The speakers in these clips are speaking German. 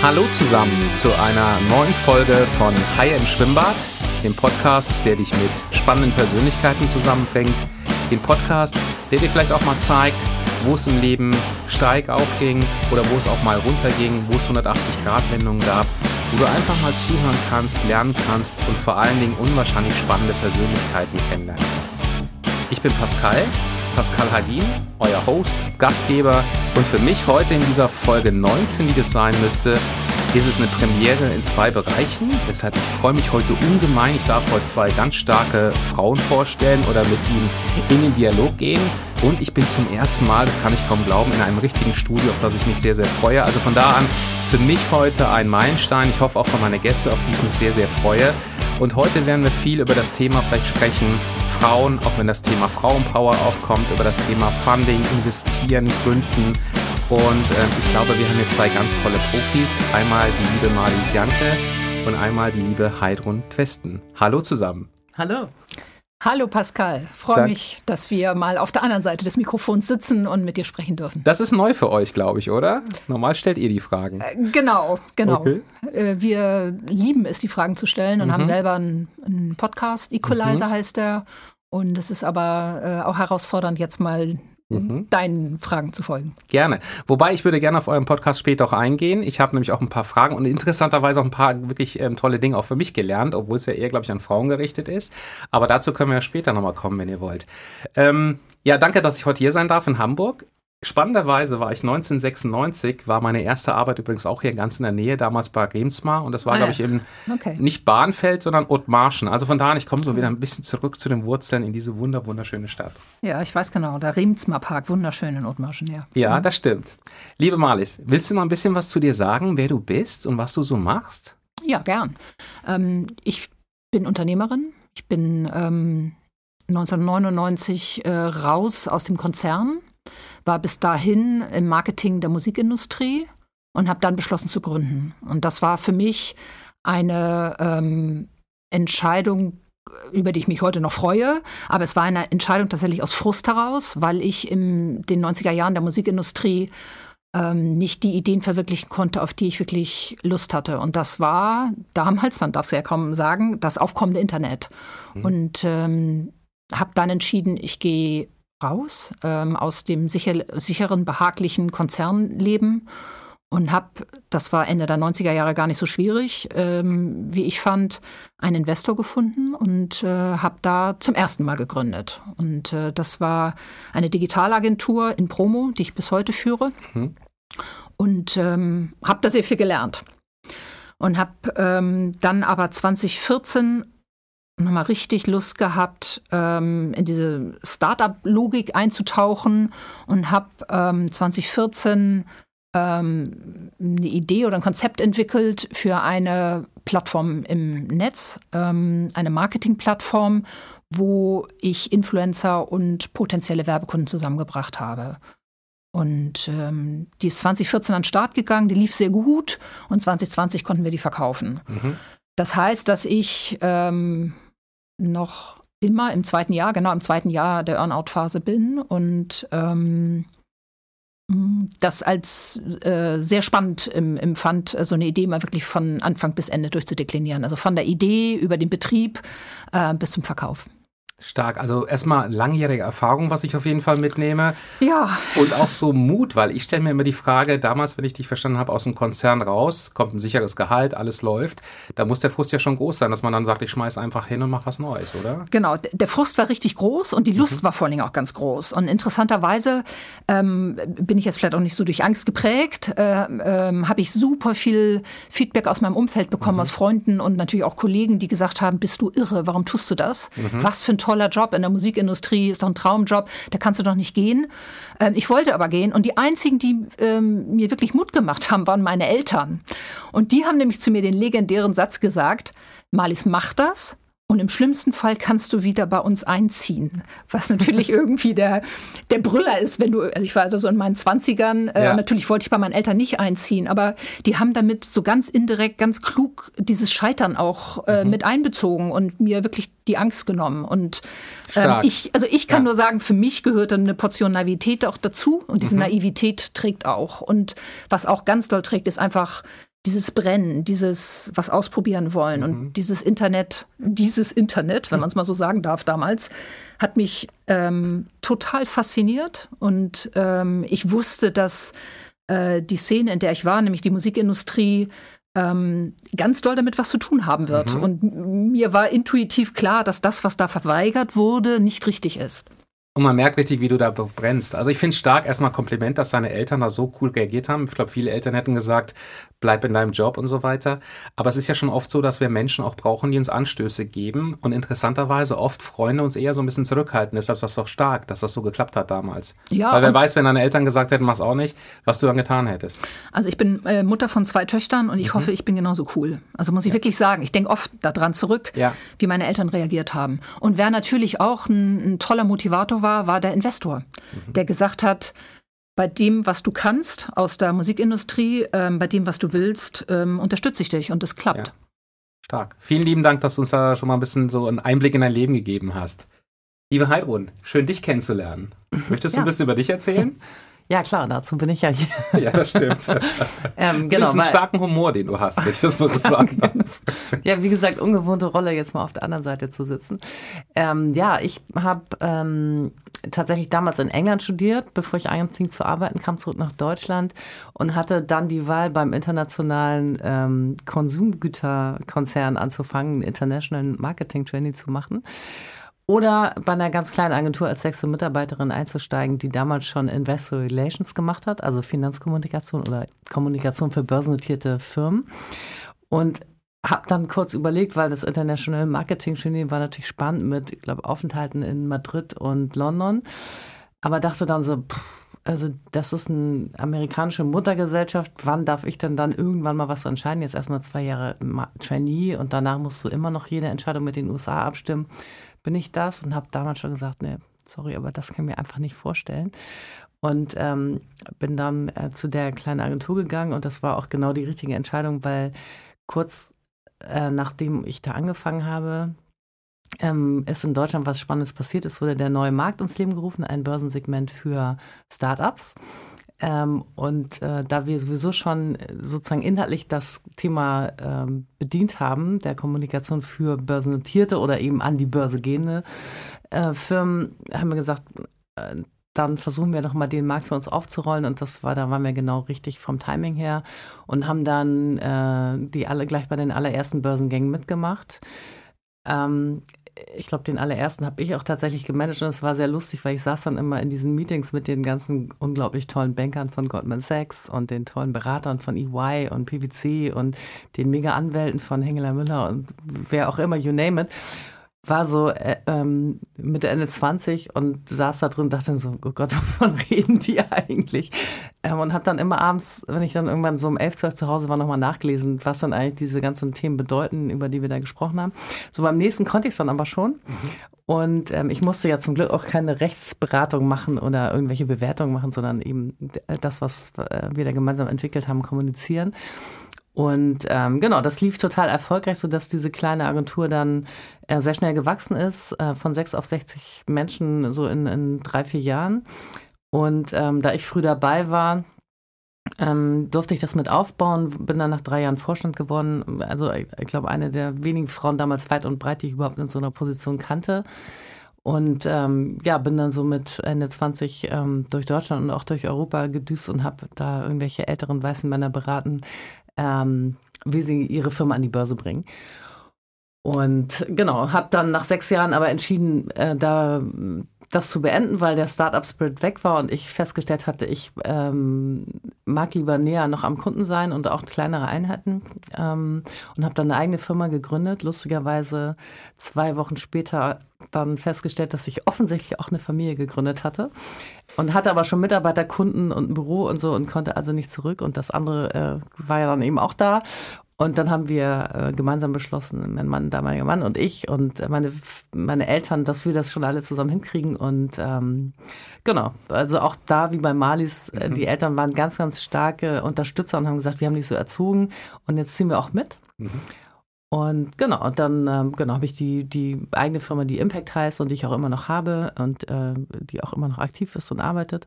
Hallo zusammen zu einer neuen Folge von Haie im Schwimmbad, dem Podcast, der dich mit spannenden Persönlichkeiten zusammenbringt. Den Podcast, der dir vielleicht auch mal zeigt, wo es im Leben steig aufging oder wo es auch mal runterging, wo es 180-Grad-Wendungen gab, wo du einfach mal zuhören kannst, lernen kannst und vor allen Dingen unwahrscheinlich spannende Persönlichkeiten kennenlernen kannst. Ich bin Pascal, Pascal Hadin, euer Host, Gastgeber und für mich heute in dieser Folge 19, wie das sein müsste, ist es eine Premiere in zwei Bereichen. Deshalb ich freue mich heute ungemein. Ich darf heute zwei ganz starke Frauen vorstellen oder mit ihnen in den Dialog gehen. Und ich bin zum ersten Mal, das kann ich kaum glauben, in einem richtigen Studio, auf das ich mich sehr, sehr freue. Also von da an für mich heute ein Meilenstein. Ich hoffe auch für meine Gäste, auf die ich mich sehr, sehr freue. Und heute werden wir viel über das Thema vielleicht sprechen, Frauen, auch wenn das Thema Frauenpower aufkommt, über das Thema Funding, Investieren, Gründen. Und äh, ich glaube, wir haben hier zwei ganz tolle Profis. Einmal die liebe Marlies Janke und einmal die liebe Heidrun Twesten. Hallo zusammen. Hallo. Hallo Pascal, freue mich, dass wir mal auf der anderen Seite des Mikrofons sitzen und mit dir sprechen dürfen. Das ist neu für euch, glaube ich, oder? Normal stellt ihr die Fragen. Äh, genau, genau. Okay. Äh, wir lieben es, die Fragen zu stellen und mhm. haben selber einen, einen Podcast, Equalizer mhm. heißt der. Und es ist aber äh, auch herausfordernd, jetzt mal mhm. deinen Fragen zu folgen. Gerne. Wobei ich würde gerne auf euren Podcast später auch eingehen. Ich habe nämlich auch ein paar Fragen und interessanterweise auch ein paar wirklich ähm, tolle Dinge auch für mich gelernt, obwohl es ja eher, glaube ich, an Frauen gerichtet ist. Aber dazu können wir ja später nochmal kommen, wenn ihr wollt. Ähm, ja, danke, dass ich heute hier sein darf in Hamburg. Spannenderweise war ich 1996, war meine erste Arbeit übrigens auch hier ganz in der Nähe, damals bei Remsmar. Und das war, ah, glaube ich, in okay. nicht Bahnfeld, sondern Ottmarschen. Also von da an, ich komme so wieder ein bisschen zurück zu den Wurzeln in diese wunder wunderschöne Stadt. Ja, ich weiß genau, der Remsmar Park, wunderschön in Ottmarschen, ja. Ja, mhm. das stimmt. Liebe Marlies, willst du mal ein bisschen was zu dir sagen, wer du bist und was du so machst? Ja, gern. Ähm, ich bin Unternehmerin. Ich bin ähm, 1999 äh, raus aus dem Konzern war bis dahin im Marketing der Musikindustrie und habe dann beschlossen zu gründen. Und das war für mich eine ähm, Entscheidung, über die ich mich heute noch freue. Aber es war eine Entscheidung tatsächlich aus Frust heraus, weil ich in den 90er Jahren der Musikindustrie ähm, nicht die Ideen verwirklichen konnte, auf die ich wirklich Lust hatte. Und das war damals, man darf es ja kaum sagen, das aufkommende Internet. Mhm. Und ähm, habe dann entschieden, ich gehe raus ähm, aus dem sicher, sicheren, behaglichen Konzernleben und habe, das war Ende der 90er Jahre gar nicht so schwierig, ähm, wie ich fand, einen Investor gefunden und äh, habe da zum ersten Mal gegründet. Und äh, das war eine Digitalagentur in Promo, die ich bis heute führe. Mhm. Und ähm, habe da sehr viel gelernt. Und habe ähm, dann aber 2014 nochmal richtig Lust gehabt, ähm, in diese Startup-Logik einzutauchen und habe ähm, 2014 ähm, eine Idee oder ein Konzept entwickelt für eine Plattform im Netz, ähm, eine Marketing-Plattform, wo ich Influencer und potenzielle Werbekunden zusammengebracht habe. Und ähm, die ist 2014 an den Start gegangen, die lief sehr gut und 2020 konnten wir die verkaufen. Mhm. Das heißt, dass ich ähm, noch immer im zweiten Jahr, genau im zweiten Jahr der Earnout-Phase bin und ähm, das als äh, sehr spannend empfand, so eine Idee mal wirklich von Anfang bis Ende durchzudeklinieren. Also von der Idee über den Betrieb äh, bis zum Verkauf. Stark. Also erstmal langjährige Erfahrung, was ich auf jeden Fall mitnehme. Ja. Und auch so Mut, weil ich stelle mir immer die Frage, damals, wenn ich dich verstanden habe, aus dem Konzern raus, kommt ein sicheres Gehalt, alles läuft. Da muss der Frust ja schon groß sein, dass man dann sagt, ich schmeiß einfach hin und mach was Neues, oder? Genau. Der Frust war richtig groß und die Lust mhm. war vor allen Dingen auch ganz groß. Und interessanterweise ähm, bin ich jetzt vielleicht auch nicht so durch Angst geprägt, äh, ähm, habe ich super viel Feedback aus meinem Umfeld bekommen, mhm. aus Freunden und natürlich auch Kollegen, die gesagt haben, bist du irre, warum tust du das? Mhm. Was für ein toller Job in der Musikindustrie, ist doch ein Traumjob, da kannst du doch nicht gehen. Ähm, ich wollte aber gehen und die einzigen, die ähm, mir wirklich Mut gemacht haben, waren meine Eltern. Und die haben nämlich zu mir den legendären Satz gesagt, Malis, mach das, und im schlimmsten Fall kannst du wieder bei uns einziehen. Was natürlich irgendwie der, der Brüller ist, wenn du, also ich war also so in meinen Zwanzigern, äh, ja. natürlich wollte ich bei meinen Eltern nicht einziehen, aber die haben damit so ganz indirekt, ganz klug dieses Scheitern auch äh, mhm. mit einbezogen und mir wirklich die Angst genommen. Und ähm, ich, also ich kann ja. nur sagen, für mich gehört dann eine Portion Naivität auch dazu und diese mhm. Naivität trägt auch. Und was auch ganz doll trägt, ist einfach dieses Brennen, dieses was ausprobieren wollen mhm. und dieses Internet, dieses Internet, wenn man es mal so sagen darf damals, hat mich ähm, total fasziniert und ähm, ich wusste, dass äh, die Szene, in der ich war, nämlich die Musikindustrie, ähm, ganz doll damit was zu tun haben wird. Mhm. Und mir war intuitiv klar, dass das, was da verweigert wurde, nicht richtig ist. Und man merkt richtig, wie du da brennst. Also ich finde es stark, erstmal Kompliment, dass deine Eltern da so cool reagiert haben. Ich glaube, viele Eltern hätten gesagt, bleib in deinem Job und so weiter. Aber es ist ja schon oft so, dass wir Menschen auch brauchen, die uns Anstöße geben. Und interessanterweise oft Freunde uns eher so ein bisschen zurückhalten. Deshalb ist das doch stark, dass das so geklappt hat damals. Ja, Weil wer weiß, wenn deine Eltern gesagt hätten, mach's auch nicht, was du dann getan hättest. Also ich bin äh, Mutter von zwei Töchtern und ich mhm. hoffe, ich bin genauso cool. Also muss ich ja. wirklich sagen, ich denke oft daran zurück, ja. wie meine Eltern reagiert haben. Und wer natürlich auch ein, ein toller Motivator war, war der Investor, mhm. der gesagt hat, bei dem, was du kannst aus der Musikindustrie, ähm, bei dem, was du willst, ähm, unterstütze ich dich und es klappt. Ja. Stark. Vielen lieben Dank, dass du uns da schon mal ein bisschen so einen Einblick in dein Leben gegeben hast. Liebe Heidrun, schön dich kennenzulernen. Möchtest du ja. ein bisschen über dich erzählen? Ja, klar, dazu bin ich ja hier. Ja, das stimmt. ähm, genau, du hast einen starken Humor, den du hast, wenn ich das mal so sagen ja, wie gesagt, ungewohnte Rolle, jetzt mal auf der anderen Seite zu sitzen. Ähm, ja, ich habe ähm, tatsächlich damals in England studiert, bevor ich anfing zu arbeiten, kam zurück nach Deutschland und hatte dann die Wahl beim internationalen ähm, Konsumgüterkonzern anzufangen, International Marketing Training zu machen. Oder bei einer ganz kleinen Agentur als sechste Mitarbeiterin einzusteigen, die damals schon Investor Relations gemacht hat, also Finanzkommunikation oder Kommunikation für börsennotierte Firmen. Und habe dann kurz überlegt, weil das International Marketing Genie war natürlich spannend mit, ich glaube, Aufenthalten in Madrid und London. Aber dachte dann so, pff, also das ist eine amerikanische Muttergesellschaft. Wann darf ich denn dann irgendwann mal was entscheiden? Jetzt erstmal zwei Jahre Trainee und danach musst du immer noch jede Entscheidung mit den USA abstimmen. Bin ich das? Und habe damals schon gesagt, nee, sorry, aber das kann ich mir einfach nicht vorstellen. Und ähm, bin dann äh, zu der kleinen Agentur gegangen und das war auch genau die richtige Entscheidung, weil kurz äh, nachdem ich da angefangen habe, ähm, ist in Deutschland was Spannendes passiert. Es wurde der neue Markt ins Leben gerufen, ein Börsensegment für Startups. Ähm, und äh, da wir sowieso schon sozusagen inhaltlich das Thema ähm, bedient haben, der Kommunikation für börsennotierte oder eben an die Börse gehende äh, Firmen, haben wir gesagt, äh, dann versuchen wir nochmal den Markt für uns aufzurollen und das war, da waren wir genau richtig vom Timing her und haben dann äh, die alle gleich bei den allerersten Börsengängen mitgemacht. Ähm, ich glaube, den allerersten habe ich auch tatsächlich gemanagt und es war sehr lustig, weil ich saß dann immer in diesen Meetings mit den ganzen unglaublich tollen Bankern von Goldman Sachs und den tollen Beratern von EY und PwC und den Mega-Anwälten von Hengeler Müller und wer auch immer, you name it war so äh, ähm, Mitte, Ende 20 und saß da drin und dachte so, oh Gott, wovon reden die eigentlich? Ähm, und habe dann immer abends, wenn ich dann irgendwann so um 11, 12 zu Hause war, nochmal nachgelesen, was dann eigentlich diese ganzen Themen bedeuten, über die wir da gesprochen haben. So beim nächsten konnte ich es dann aber schon. Mhm. Und ähm, ich musste ja zum Glück auch keine Rechtsberatung machen oder irgendwelche Bewertungen machen, sondern eben das, was äh, wir da gemeinsam entwickelt haben, kommunizieren. Und ähm, genau, das lief total erfolgreich, sodass diese kleine Agentur dann äh, sehr schnell gewachsen ist, äh, von sechs auf 60 Menschen so in, in drei, vier Jahren. Und ähm, da ich früh dabei war, ähm, durfte ich das mit aufbauen, bin dann nach drei Jahren Vorstand geworden. Also ich, ich glaube, eine der wenigen Frauen damals weit und breit, die ich überhaupt in so einer Position kannte. Und ähm, ja, bin dann so mit Ende 20 ähm, durch Deutschland und auch durch Europa gedüst und habe da irgendwelche älteren weißen Männer beraten, ähm, wie sie ihre Firma an die Börse bringen. Und genau, habe dann nach sechs Jahren aber entschieden, äh, da das zu beenden, weil der Startup Spirit weg war und ich festgestellt hatte, ich ähm, mag lieber näher noch am Kunden sein und auch kleinere Einheiten ähm, und habe dann eine eigene Firma gegründet. Lustigerweise zwei Wochen später dann festgestellt, dass ich offensichtlich auch eine Familie gegründet hatte und hatte aber schon Mitarbeiter, Kunden und ein Büro und so und konnte also nicht zurück und das andere äh, war ja dann eben auch da und dann haben wir äh, gemeinsam beschlossen, mein Mann, damaliger Mann und ich und meine, meine Eltern, dass wir das schon alle zusammen hinkriegen. Und ähm, genau, also auch da wie bei Malis, äh, mhm. die Eltern waren ganz, ganz starke Unterstützer und haben gesagt, wir haben dich so erzogen und jetzt ziehen wir auch mit. Mhm. Und genau, und dann ähm, genau, habe ich die, die eigene Firma, die Impact heißt und die ich auch immer noch habe und äh, die auch immer noch aktiv ist und arbeitet,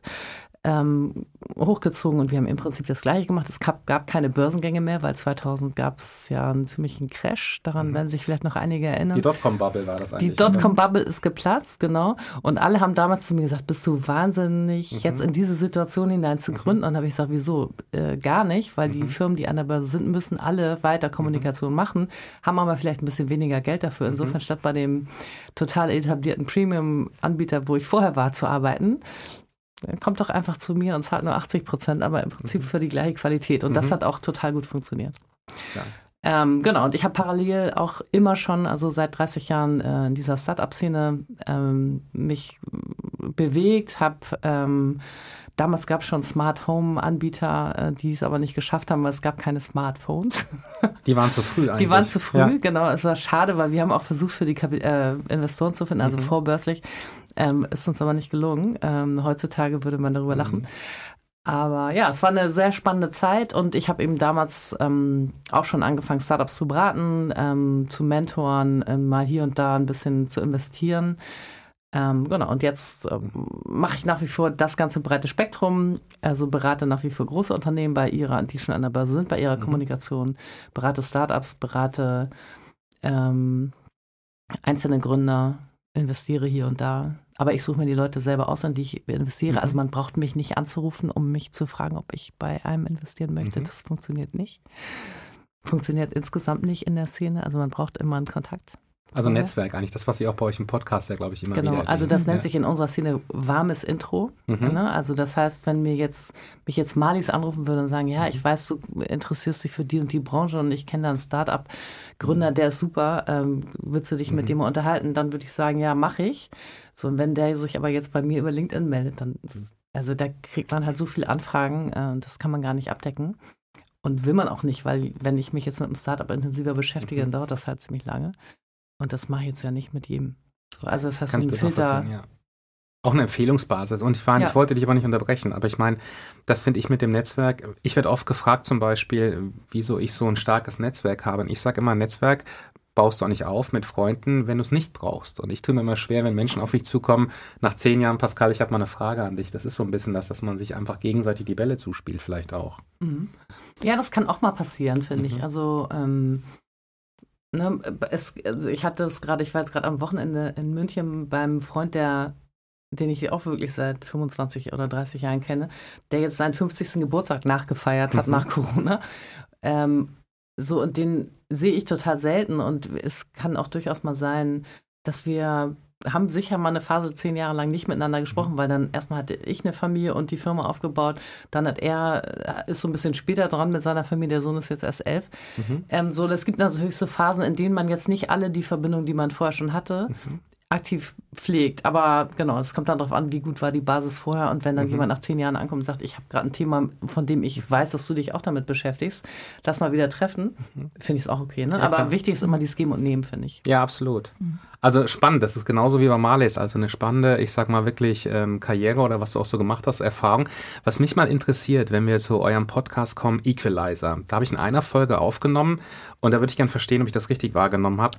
ähm, hochgezogen und wir haben im Prinzip das Gleiche gemacht. Es gab, gab keine Börsengänge mehr, weil 2000 gab es ja einen ziemlichen Crash. Daran mhm. werden sich vielleicht noch einige erinnern. Die Dotcom-Bubble war das eigentlich. Die Dotcom-Bubble ist geplatzt, genau. Und alle haben damals zu mir gesagt, bist du wahnsinnig, mhm. jetzt in diese Situation hinein zu mhm. gründen? Mhm. Und habe ich gesagt, wieso? Äh, gar nicht, weil die mhm. Firmen, die an der Börse sind, müssen alle weiter mhm. Kommunikation machen, haben aber vielleicht ein bisschen weniger Geld dafür. Insofern statt bei dem total etablierten Premium-Anbieter, wo ich vorher war, zu arbeiten, kommt doch einfach zu mir und zahlt nur 80 Prozent, aber im Prinzip mhm. für die gleiche Qualität. Und mhm. das hat auch total gut funktioniert. Ja. Ähm, genau, und ich habe parallel auch immer schon, also seit 30 Jahren äh, in dieser Startup-Szene ähm, mich bewegt, habe ähm, Damals gab es schon Smart Home Anbieter, äh, die es aber nicht geschafft haben, weil es gab keine Smartphones. Die waren zu früh eigentlich. Die waren zu früh, ja. genau. Es war schade, weil wir haben auch versucht, für die äh, Investoren zu finden, also mhm. vorbörslich. Ähm, ist uns aber nicht gelungen. Ähm, heutzutage würde man darüber mhm. lachen. Aber ja, es war eine sehr spannende Zeit und ich habe eben damals ähm, auch schon angefangen, Startups zu beraten, ähm, zu mentoren, äh, mal hier und da ein bisschen zu investieren. Ähm, genau, und jetzt ähm, mache ich nach wie vor das ganze breite Spektrum, also berate nach wie vor große Unternehmen bei ihrer, die schon an der Börse sind, bei ihrer mhm. Kommunikation, berate Startups, berate ähm, einzelne Gründer, investiere hier und da. Aber ich suche mir die Leute selber aus, in die ich investiere. Also mhm. Also man braucht mich nicht anzurufen, um mich zu fragen, ob ich bei einem investieren möchte. Mhm. Das funktioniert nicht. Funktioniert insgesamt nicht in der Szene. Also man braucht immer einen Kontakt. Also okay. Netzwerk eigentlich, das, was Sie auch bei euch im Podcast ja, glaube ich, immer genau. wieder Genau, also das nennt ja. sich in unserer Szene warmes Intro. Mhm. Ne? Also das heißt, wenn mir jetzt, mich jetzt Malis anrufen würde und sagen, ja, ich weiß, du interessierst dich für die und die Branche und ich kenne da einen Start-up-Gründer, mhm. der ist super, ähm, willst du dich mhm. mit dem unterhalten? Dann würde ich sagen, ja, mache ich. So, und wenn der sich aber jetzt bei mir über LinkedIn meldet, dann, also da kriegt man halt so viele Anfragen, äh, das kann man gar nicht abdecken. Und will man auch nicht, weil wenn ich mich jetzt mit einem Startup intensiver beschäftige, mhm. dann dauert das halt ziemlich lange. Und das mache ich jetzt ja nicht mit jedem. Also das heißt, Kann ein Filter. Ja. Auch eine Empfehlungsbasis. Und ich, war, ja. ich wollte dich aber nicht unterbrechen, aber ich meine, das finde ich mit dem Netzwerk. Ich werde oft gefragt zum Beispiel, wieso ich so ein starkes Netzwerk habe. Und ich sage immer, Netzwerk baust du auch nicht auf mit Freunden, wenn du es nicht brauchst. Und ich tue mir immer schwer, wenn Menschen auf mich zukommen, nach zehn Jahren, Pascal, ich habe mal eine Frage an dich. Das ist so ein bisschen das, dass man sich einfach gegenseitig die Bälle zuspielt, vielleicht auch. Mhm. Ja, das kann auch mal passieren, finde mhm. ich. Also ähm, Ne, es, also ich hatte es gerade, ich war jetzt gerade am Wochenende in München beim Freund, der, den ich auch wirklich seit 25 oder 30 Jahren kenne, der jetzt seinen 50. Geburtstag nachgefeiert hat mhm. nach Corona. Ähm, so, und den sehe ich total selten und es kann auch durchaus mal sein, dass wir haben sicher mal eine Phase zehn Jahre lang nicht miteinander gesprochen, mhm. weil dann erstmal hatte ich eine Familie und die Firma aufgebaut. Dann hat er, äh, ist so ein bisschen später dran mit seiner Familie, der Sohn ist jetzt erst elf. Mhm. Ähm, so, es gibt natürlich so Phasen, in denen man jetzt nicht alle die Verbindungen, die man vorher schon hatte, mhm aktiv pflegt. Aber genau, es kommt dann darauf an, wie gut war die Basis vorher. Und wenn dann mhm. jemand nach zehn Jahren ankommt und sagt, ich habe gerade ein Thema, von dem ich weiß, dass du dich auch damit beschäftigst, lass mal wieder treffen, mhm. finde ich es auch okay. Ne? Ja, Aber klar. wichtig ist immer dieses Geben und Nehmen, finde ich. Ja, absolut. Mhm. Also spannend, das ist genauso wie bei Marleys, also eine spannende, ich sag mal wirklich ähm, Karriere oder was du auch so gemacht hast, Erfahrung. Was mich mal interessiert, wenn wir zu eurem Podcast kommen, Equalizer. Da habe ich in einer Folge aufgenommen und da würde ich gerne verstehen, ob ich das richtig wahrgenommen habe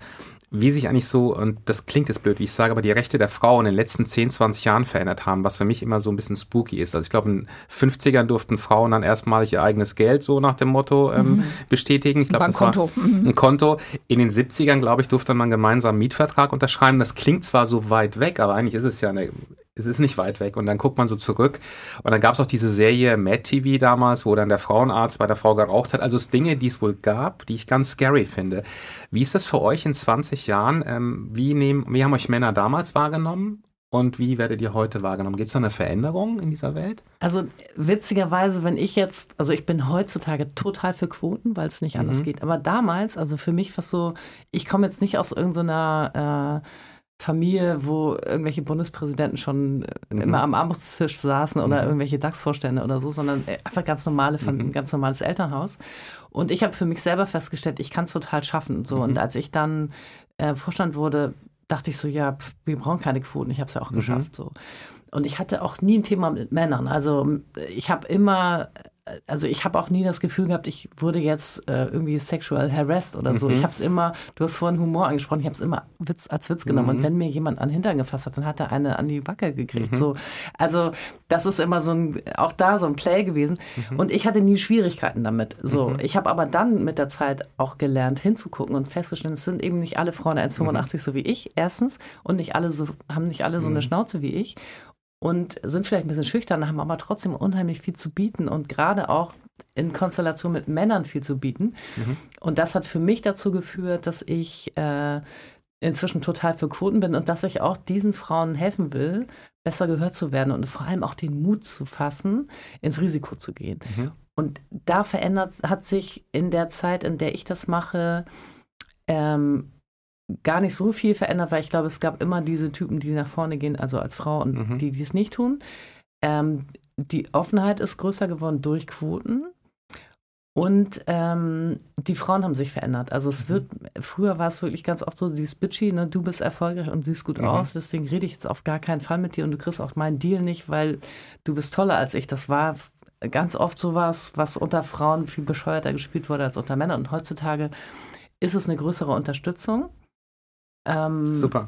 wie sich eigentlich so, und das klingt jetzt blöd, wie ich sage, aber die Rechte der Frau in den letzten 10, 20 Jahren verändert haben, was für mich immer so ein bisschen spooky ist. Also ich glaube, in den 50ern durften Frauen dann erstmalig ihr eigenes Geld so nach dem Motto ähm, mhm. bestätigen. Ich glaube, das war mhm. ein Konto. In den 70ern, glaube ich, durfte man gemeinsam einen Mietvertrag unterschreiben. Das klingt zwar so weit weg, aber eigentlich ist es ja eine es ist nicht weit weg. Und dann guckt man so zurück. Und dann gab es auch diese Serie Mad TV damals, wo dann der Frauenarzt bei der Frau geraucht hat. Also es Dinge, die es wohl gab, die ich ganz scary finde. Wie ist das für euch in 20 Jahren? Ähm, wie, nehmen, wie haben euch Männer damals wahrgenommen? Und wie werdet ihr heute wahrgenommen? Gibt es da eine Veränderung in dieser Welt? Also witzigerweise, wenn ich jetzt, also ich bin heutzutage total für Quoten, weil es nicht anders mhm. geht. Aber damals, also für mich war es so, ich komme jetzt nicht aus irgendeiner äh, Familie, wo irgendwelche Bundespräsidenten schon mhm. immer am Abendstisch saßen oder mhm. irgendwelche DAX-Vorstände oder so, sondern einfach ganz normale, mhm. ganz normales Elternhaus. Und ich habe für mich selber festgestellt, ich kann es total schaffen. So. Und mhm. als ich dann äh, Vorstand wurde, dachte ich so, ja, pf, wir brauchen keine Quoten. Ich habe es ja auch mhm. geschafft. So. Und ich hatte auch nie ein Thema mit Männern. Also ich habe immer also ich habe auch nie das Gefühl gehabt, ich wurde jetzt äh, irgendwie sexual harassed oder so. Mhm. Ich habe es immer, du hast vorhin Humor angesprochen, ich habe es immer Witz, als Witz genommen. Mhm. Und wenn mir jemand an den Hintern gefasst hat, dann hat er eine an die Backe gekriegt. Mhm. So, also das ist immer so ein, auch da so ein Play gewesen. Und ich hatte nie Schwierigkeiten damit. So, Mhm. ich habe aber dann mit der Zeit auch gelernt, hinzugucken und festgestellt, es sind eben nicht alle Frauen 1,85 so wie ich, erstens, und nicht alle so, haben nicht alle so eine Schnauze wie ich und sind vielleicht ein bisschen schüchtern, haben aber trotzdem unheimlich viel zu bieten und gerade auch in Konstellation mit Männern viel zu bieten. Und das hat für mich dazu geführt, dass ich äh, inzwischen total für Quoten bin und dass ich auch diesen Frauen helfen will, besser gehört zu werden und vor allem auch den Mut zu fassen, ins Risiko zu gehen. Und da verändert, hat sich in der Zeit, in der ich das mache, ähm, gar nicht so viel verändert, weil ich glaube, es gab immer diese Typen, die nach vorne gehen, also als Frau und Mhm. die, die es nicht tun. Ähm, die Offenheit ist größer geworden durch Quoten. Und ähm, die Frauen haben sich verändert. Also es wird, früher war es wirklich ganz oft so, dieses Bitchy, ne, du bist erfolgreich und siehst gut Mhm. aus, deswegen rede ich jetzt auf gar keinen Fall mit dir und du kriegst auch meinen Deal nicht, weil du bist toller als ich. Das war ganz oft sowas, was unter Frauen viel bescheuerter gespielt wurde als unter Männern. Und heutzutage ist es eine größere Unterstützung, ähm, Super.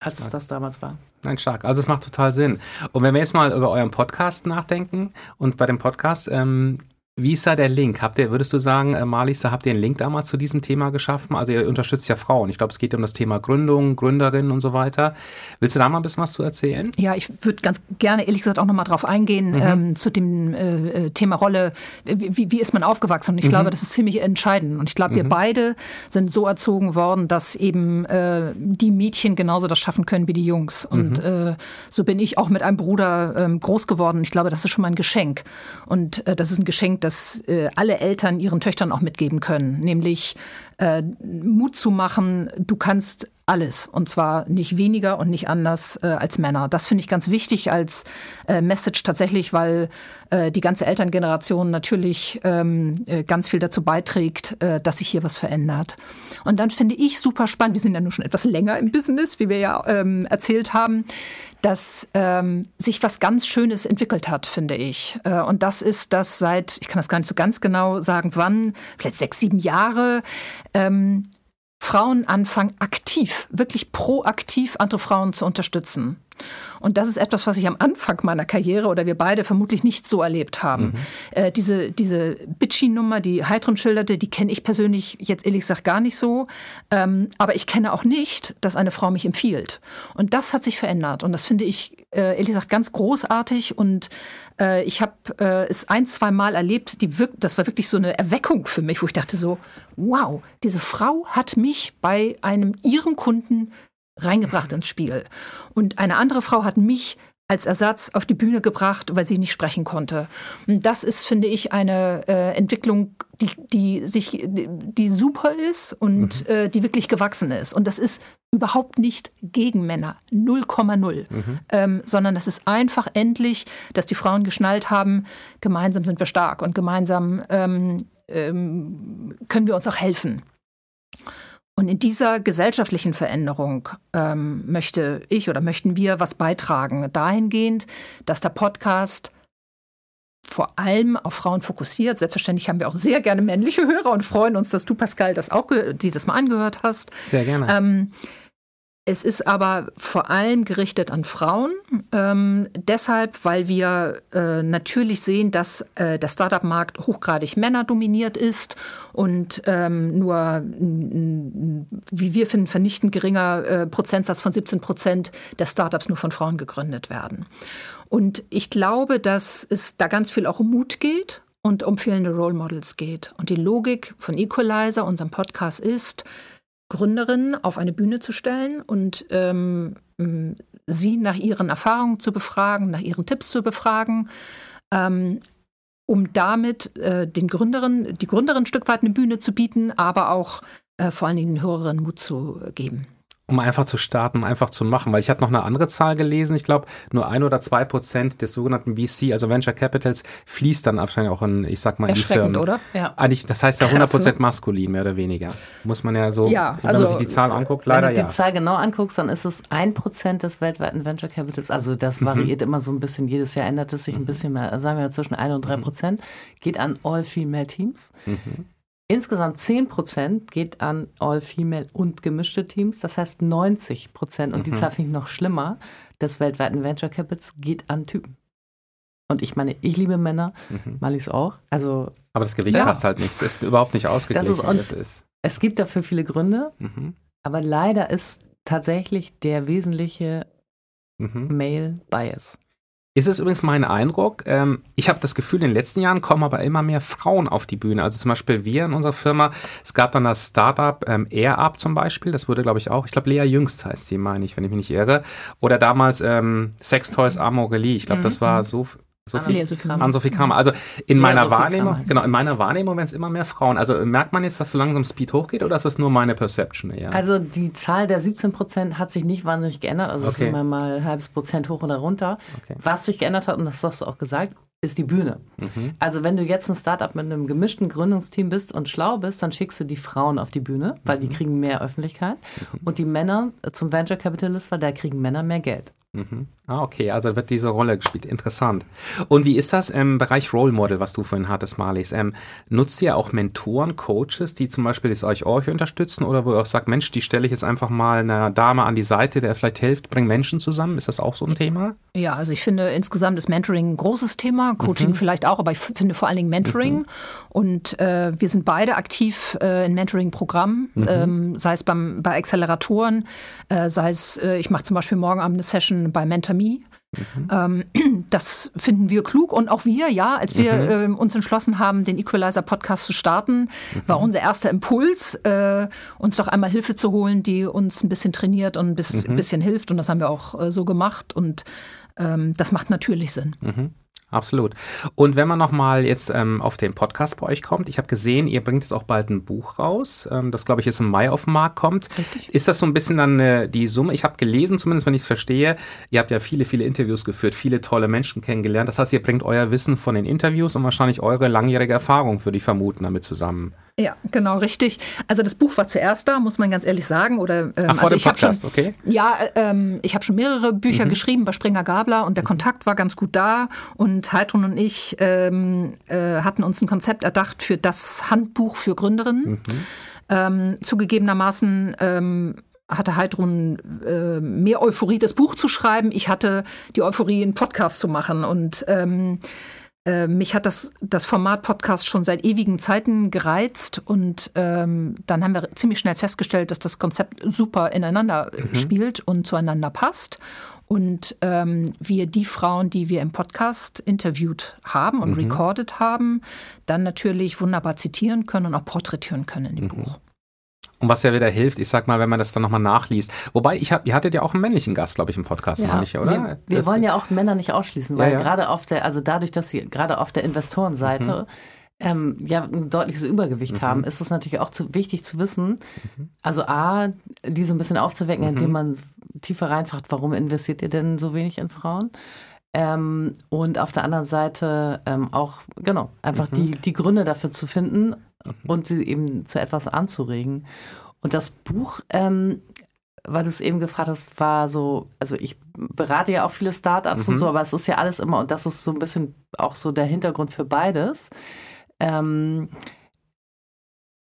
als es das damals war. Nein, stark. Also es macht total Sinn. Und wenn wir jetzt mal über euren Podcast nachdenken und bei dem Podcast, ähm, wie ist da der Link? Habt ihr, würdest du sagen, äh, Marlies, da habt ihr einen Link damals zu diesem Thema geschaffen? Also ihr unterstützt ja Frauen. Ich glaube, es geht um das Thema Gründung, Gründerinnen und so weiter. Willst du da mal ein bisschen was zu erzählen? Ja, ich würde ganz gerne, ehrlich gesagt, auch nochmal drauf eingehen, Mhm. ähm, zu dem äh, äh, Thema Rolle. Wie, wie- ist man aufgewachsen? Und ich Mhm. glaube, das ist ziemlich entscheidend. Und ich glaube, wir beide sind so erzogen worden, dass eben äh, die Mädchen genauso das schaffen können wie die Jungs. Und Mhm. äh, so bin ich auch mit einem Bruder ähm, groß geworden. Ich glaube, das ist schon mal ein Geschenk. Und äh, das ist ein Geschenk, das äh, alle Eltern ihren Töchtern auch mitgeben können. Nämlich äh, Mut zu machen, du kannst alles. Und zwar nicht weniger und nicht anders äh, als Männer. Das finde ich ganz wichtig als äh, Message tatsächlich, weil äh, die ganze Elterngeneration natürlich ähm, äh, ganz viel dazu beiträgt, äh, dass sich hier was verändert. Und dann finde ich super spannend, wir sind ja nun schon etwas länger im Business, wie wir ja ähm, erzählt haben, dass ähm, sich was ganz Schönes entwickelt hat, finde ich. Äh, und das ist, dass seit, ich kann das gar nicht so ganz genau sagen, wann, vielleicht sechs, sieben Jahre, ähm, Frauen anfangen, aktiv, wirklich proaktiv andere Frauen zu unterstützen. Und das ist etwas, was ich am Anfang meiner Karriere oder wir beide vermutlich nicht so erlebt haben. Äh, diese diese Bitchy-Nummer, die Heidrun schilderte, die kenne ich persönlich jetzt ehrlich gesagt gar nicht so. Ähm, aber ich kenne auch nicht, dass eine Frau mich empfiehlt. Und das hat sich verändert. Und das finde ich äh, ehrlich gesagt ganz großartig. Und äh, ich habe äh, es ein, zwei Mal erlebt, die wirk das war wirklich so eine Erweckung für mich, wo ich dachte so, wow, diese Frau hat mich bei einem ihren Kunden reingebracht ins Spiel. Und eine andere Frau hat mich als Ersatz auf die Bühne gebracht, weil sie nicht sprechen konnte. Und das ist, finde ich, eine äh, Entwicklung, die, die sich, die super ist und äh, die wirklich gewachsen ist. Und das ist überhaupt nicht gegen Männer, 0,0, ähm, sondern das ist einfach endlich, dass die Frauen geschnallt haben, gemeinsam sind wir stark und gemeinsam ähm, ähm, können wir uns auch helfen. Und in dieser gesellschaftlichen Veränderung ähm, möchte ich oder möchten wir was beitragen, dahingehend, dass der Podcast vor allem auf Frauen fokussiert. Selbstverständlich haben wir auch sehr gerne männliche Hörer und freuen uns, dass du, Pascal, das auch die das mal angehört hast. Sehr gerne. Ähm, es ist aber vor allem gerichtet an Frauen, ähm, deshalb, weil wir äh, natürlich sehen, dass äh, der Startup-Markt hochgradig männerdominiert ist und ähm, nur, mm, wie wir finden, vernichtend geringer äh, Prozentsatz von 17 Prozent der Startups nur von Frauen gegründet werden. Und ich glaube, dass es da ganz viel auch um Mut geht und um fehlende Role Models geht. Und die Logik von Equalizer, unserem Podcast, ist, Gründerinnen auf eine Bühne zu stellen und ähm, sie nach ihren Erfahrungen zu befragen, nach ihren Tipps zu befragen, ähm, um damit äh, den Gründerinnen, die Gründerin ein Stück weit eine Bühne zu bieten, aber auch äh, vor allen Dingen den Hörerinnen Mut zu geben. Um einfach zu starten, um einfach zu machen. Weil ich hatte noch eine andere Zahl gelesen. Ich glaube, nur ein oder zwei Prozent des sogenannten VC, also Venture Capitals, fließt dann wahrscheinlich auch in, ich sag mal, in die Firmen. oder? Ja. Eigentlich, das heißt ja 100 Prozent maskulin, mehr oder weniger. Muss man ja so, ja, wenn also, man sich die Zahl anguckt, leider Wenn du ja. die Zahl genau anguckst, dann ist es ein Prozent des weltweiten Venture Capitals. Also das mhm. variiert mhm. immer so ein bisschen. Jedes Jahr ändert es sich ein bisschen mehr. Sagen wir zwischen ein und drei mhm. Prozent. Geht an All-Female-Teams. Mhm. Insgesamt 10 Prozent geht an All-Female und gemischte Teams. Das heißt 90 Prozent, und mhm. die Zahl finde ich noch schlimmer, des weltweiten Venture Capitals geht an Typen. Und ich meine, ich liebe Männer, mhm. Malis auch. Also, aber das Gewicht ja. passt halt nicht. Es ist überhaupt nicht ausgeglichen. Das ist, und ist. Es gibt dafür viele Gründe, mhm. aber leider ist tatsächlich der wesentliche mhm. Male Bias. Ist es übrigens mein Eindruck. Ähm, ich habe das Gefühl, in den letzten Jahren kommen aber immer mehr Frauen auf die Bühne. Also zum Beispiel wir in unserer Firma. Es gab dann das Startup ähm, AirUp zum Beispiel. Das wurde, glaube ich, auch. Ich glaube, Lea Jüngst heißt sie, meine ich, wenn ich mich nicht irre. Oder damals ähm, Sextoys Amorelie. Ich glaube, das war mhm. so Sophie, an Sophie Kramer. Also in ja, meiner Sophie Wahrnehmung, genau, in meiner Wahrnehmung werden es immer mehr Frauen. Also merkt man jetzt, dass so langsam Speed hochgeht oder ist das nur meine Perception eher? Also die Zahl der 17 Prozent hat sich nicht wahnsinnig geändert. Also okay. es ist immer mal ein halbes Prozent hoch oder runter. Okay. Was sich geändert hat, und das hast du auch gesagt, ist die Bühne. Mhm. Also wenn du jetzt ein Startup mit einem gemischten Gründungsteam bist und schlau bist, dann schickst du die Frauen auf die Bühne, weil mhm. die kriegen mehr Öffentlichkeit. Mhm. Und die Männer zum Venture Capitalist, weil da kriegen Männer mehr Geld. Mhm. Ah, okay, also wird diese Rolle gespielt. Interessant. Und wie ist das im Bereich Role Model, was du vorhin hattest, Marlies? Ähm, nutzt ihr auch Mentoren, Coaches, die zum Beispiel das euch, euch unterstützen oder wo ihr auch sagt, Mensch, die stelle ich jetzt einfach mal einer Dame an die Seite, der vielleicht hilft, bringt Menschen zusammen? Ist das auch so ein Thema? Ja, also ich finde insgesamt ist Mentoring ein großes Thema, Coaching mhm. vielleicht auch, aber ich finde vor allen Dingen Mentoring. Mhm. Und äh, wir sind beide aktiv äh, in Mentoring-Programmen, mhm. ähm, sei es beim, bei Acceleratoren, äh, sei es, äh, ich mache zum Beispiel morgen Abend eine Session bei Mentor Me. Mhm. Ähm, das finden wir klug und auch wir, ja, als wir mhm. äh, uns entschlossen haben, den Equalizer-Podcast zu starten, mhm. war unser erster Impuls, äh, uns doch einmal Hilfe zu holen, die uns ein bisschen trainiert und ein bisschen, mhm. bisschen hilft. Und das haben wir auch äh, so gemacht und ähm, das macht natürlich Sinn. Absolut. Und wenn man nochmal jetzt ähm, auf den Podcast bei euch kommt, ich habe gesehen, ihr bringt jetzt auch bald ein Buch raus, ähm, das glaube ich jetzt im Mai auf den Markt kommt. Richtig. Ist das so ein bisschen dann äh, die Summe? Ich habe gelesen, zumindest wenn ich es verstehe, ihr habt ja viele, viele Interviews geführt, viele tolle Menschen kennengelernt. Das heißt, ihr bringt euer Wissen von den Interviews und wahrscheinlich eure langjährige Erfahrung, würde ich vermuten, damit zusammen. Ja, genau, richtig. Also das Buch war zuerst da, muss man ganz ehrlich sagen. Oder, ähm, Ach, vor also dem Podcast, schon, okay. Ja, ähm, ich habe schon mehrere Bücher mhm. geschrieben bei Springer Gabler und der mhm. Kontakt war ganz gut da. Und Heidrun und ich ähm, äh, hatten uns ein Konzept erdacht für das Handbuch für Gründerinnen. Mhm. Ähm, zugegebenermaßen ähm, hatte Heidrun äh, mehr Euphorie, das Buch zu schreiben. Ich hatte die Euphorie, einen Podcast zu machen. Und ähm, äh, mich hat das, das Format Podcast schon seit ewigen Zeiten gereizt und ähm, dann haben wir ziemlich schnell festgestellt, dass das Konzept super ineinander mhm. spielt und zueinander passt. Und ähm, wir die Frauen, die wir im Podcast interviewt haben und mhm. recorded haben, dann natürlich wunderbar zitieren können und auch porträtieren können in dem mhm. Buch. Und was ja wieder hilft, ich sag mal, wenn man das dann nochmal nachliest. Wobei, ich hab, ihr hattet ja auch einen männlichen Gast, glaube ich, im Podcast, ja, ich, oder? Wir, wir wollen ja auch Männer nicht ausschließen, weil ja, ja. gerade auf der, also dadurch, dass sie gerade auf der Investorenseite mhm. ähm, ja ein deutliches Übergewicht mhm. haben, ist es natürlich auch zu, wichtig zu wissen, mhm. also A, die so ein bisschen aufzuwecken, indem mhm. man tiefer reinfragt, warum investiert ihr denn so wenig in Frauen? Ähm, und auf der anderen Seite ähm, auch, genau, einfach mhm. die, die Gründe dafür zu finden und sie eben zu etwas anzuregen. Und das Buch, ähm, weil du es eben gefragt hast, war so, also ich berate ja auch viele Startups mhm. und so, aber es ist ja alles immer, und das ist so ein bisschen auch so der Hintergrund für beides. Ähm,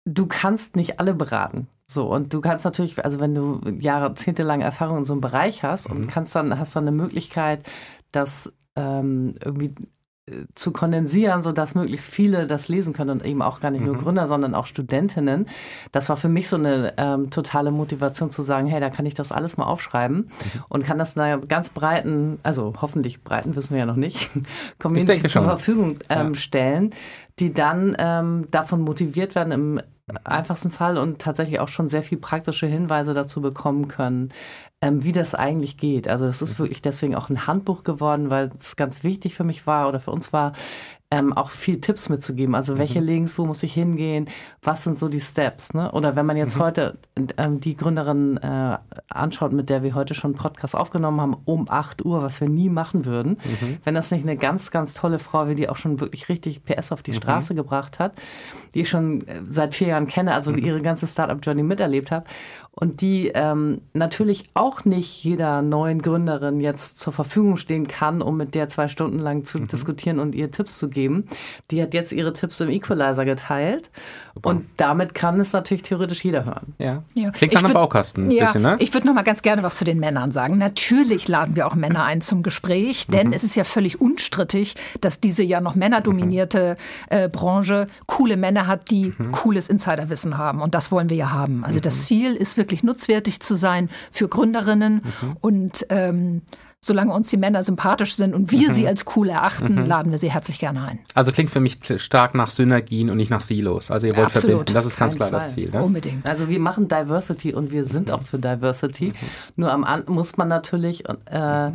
du kannst nicht alle beraten. So, und du kannst natürlich, also wenn du jahrzehntelang Erfahrung in so einem Bereich hast mhm. und kannst dann, hast dann eine Möglichkeit, das ähm, irgendwie zu kondensieren, sodass möglichst viele das lesen können und eben auch gar nicht nur mhm. Gründer, sondern auch Studentinnen. Das war für mich so eine ähm, totale Motivation zu sagen, hey, da kann ich das alles mal aufschreiben mhm. und kann das einer ganz breiten, also hoffentlich breiten, wissen wir ja noch nicht, Community zur Verfügung ähm, ja. stellen, die dann ähm, davon motiviert werden im einfachsten Fall und tatsächlich auch schon sehr viel praktische Hinweise dazu bekommen können, ähm, wie das eigentlich geht. Also das ist mhm. wirklich deswegen auch ein Handbuch geworden, weil es ganz wichtig für mich war oder für uns war, ähm, auch viel Tipps mitzugeben. Also welche mhm. Links, wo muss ich hingehen, was sind so die Steps. Ne? Oder wenn man jetzt mhm. heute ähm, die Gründerin äh, anschaut, mit der wir heute schon einen Podcast aufgenommen haben, um 8 Uhr, was wir nie machen würden, mhm. wenn das nicht eine ganz, ganz tolle Frau wie die auch schon wirklich richtig PS auf die mhm. Straße gebracht hat, die ich schon äh, seit vier Jahren kenne, also mhm. ihre ganze Startup-Journey miterlebt habe und die ähm, natürlich auch nicht jeder neuen Gründerin jetzt zur Verfügung stehen kann, um mit der zwei Stunden lang zu mhm. diskutieren und ihr Tipps zu geben. Die hat jetzt ihre Tipps im Equalizer geteilt Super. und damit kann es natürlich theoretisch jeder hören. Ja. ja. Klingt nach einem Baukasten ein ja, bisschen, ne? Ich würde noch mal ganz gerne was zu den Männern sagen. Natürlich laden wir auch Männer ein zum Gespräch, denn mhm. es ist ja völlig unstrittig, dass diese ja noch männerdominierte äh, Branche coole Männer hat, die mhm. cooles Insiderwissen haben und das wollen wir ja haben. Also das mhm. Ziel ist wirklich nutzwertig zu sein für Gründerinnen. Mhm. Und ähm, solange uns die Männer sympathisch sind und wir mhm. sie als cool erachten, mhm. laden wir sie herzlich gerne ein. Also klingt für mich stark nach Synergien und nicht nach Silos. Also ihr wollt Absolut. verbinden. Das ist ganz klar Fall. das Ziel. Ne? Unbedingt. Also wir machen Diversity und wir sind auch für Diversity. Mhm. Nur am An muss man natürlich äh,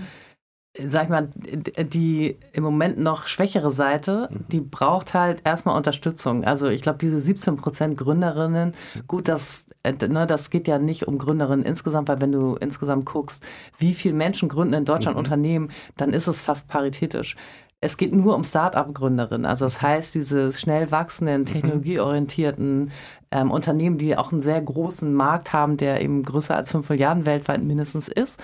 sag ich mal, die im Moment noch schwächere Seite, mhm. die braucht halt erstmal Unterstützung. Also ich glaube, diese 17 Prozent Gründerinnen, gut, das, äh, ne, das geht ja nicht um Gründerinnen insgesamt, weil wenn du insgesamt guckst, wie viele Menschen gründen in Deutschland mhm. Unternehmen, dann ist es fast paritätisch. Es geht nur um Start-up-Gründerinnen. Also das heißt, diese schnell wachsenden, mhm. technologieorientierten ähm, Unternehmen, die auch einen sehr großen Markt haben, der eben größer als 5 Milliarden weltweit mindestens ist.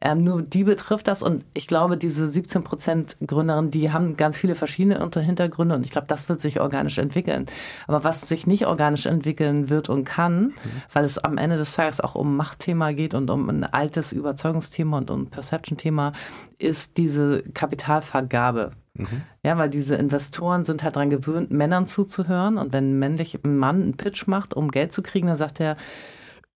Ähm, nur die betrifft das und ich glaube, diese 17 Prozent Gründerinnen, die haben ganz viele verschiedene Hintergründe und ich glaube, das wird sich organisch entwickeln. Aber was sich nicht organisch entwickeln wird und kann, mhm. weil es am Ende des Tages auch um Machtthema geht und um ein altes Überzeugungsthema und um Perception-Thema, ist diese Kapitalvergabe. Mhm. Ja, weil diese Investoren sind halt daran gewöhnt, Männern zuzuhören. Und wenn ein männlicher Mann einen Pitch macht, um Geld zu kriegen, dann sagt er,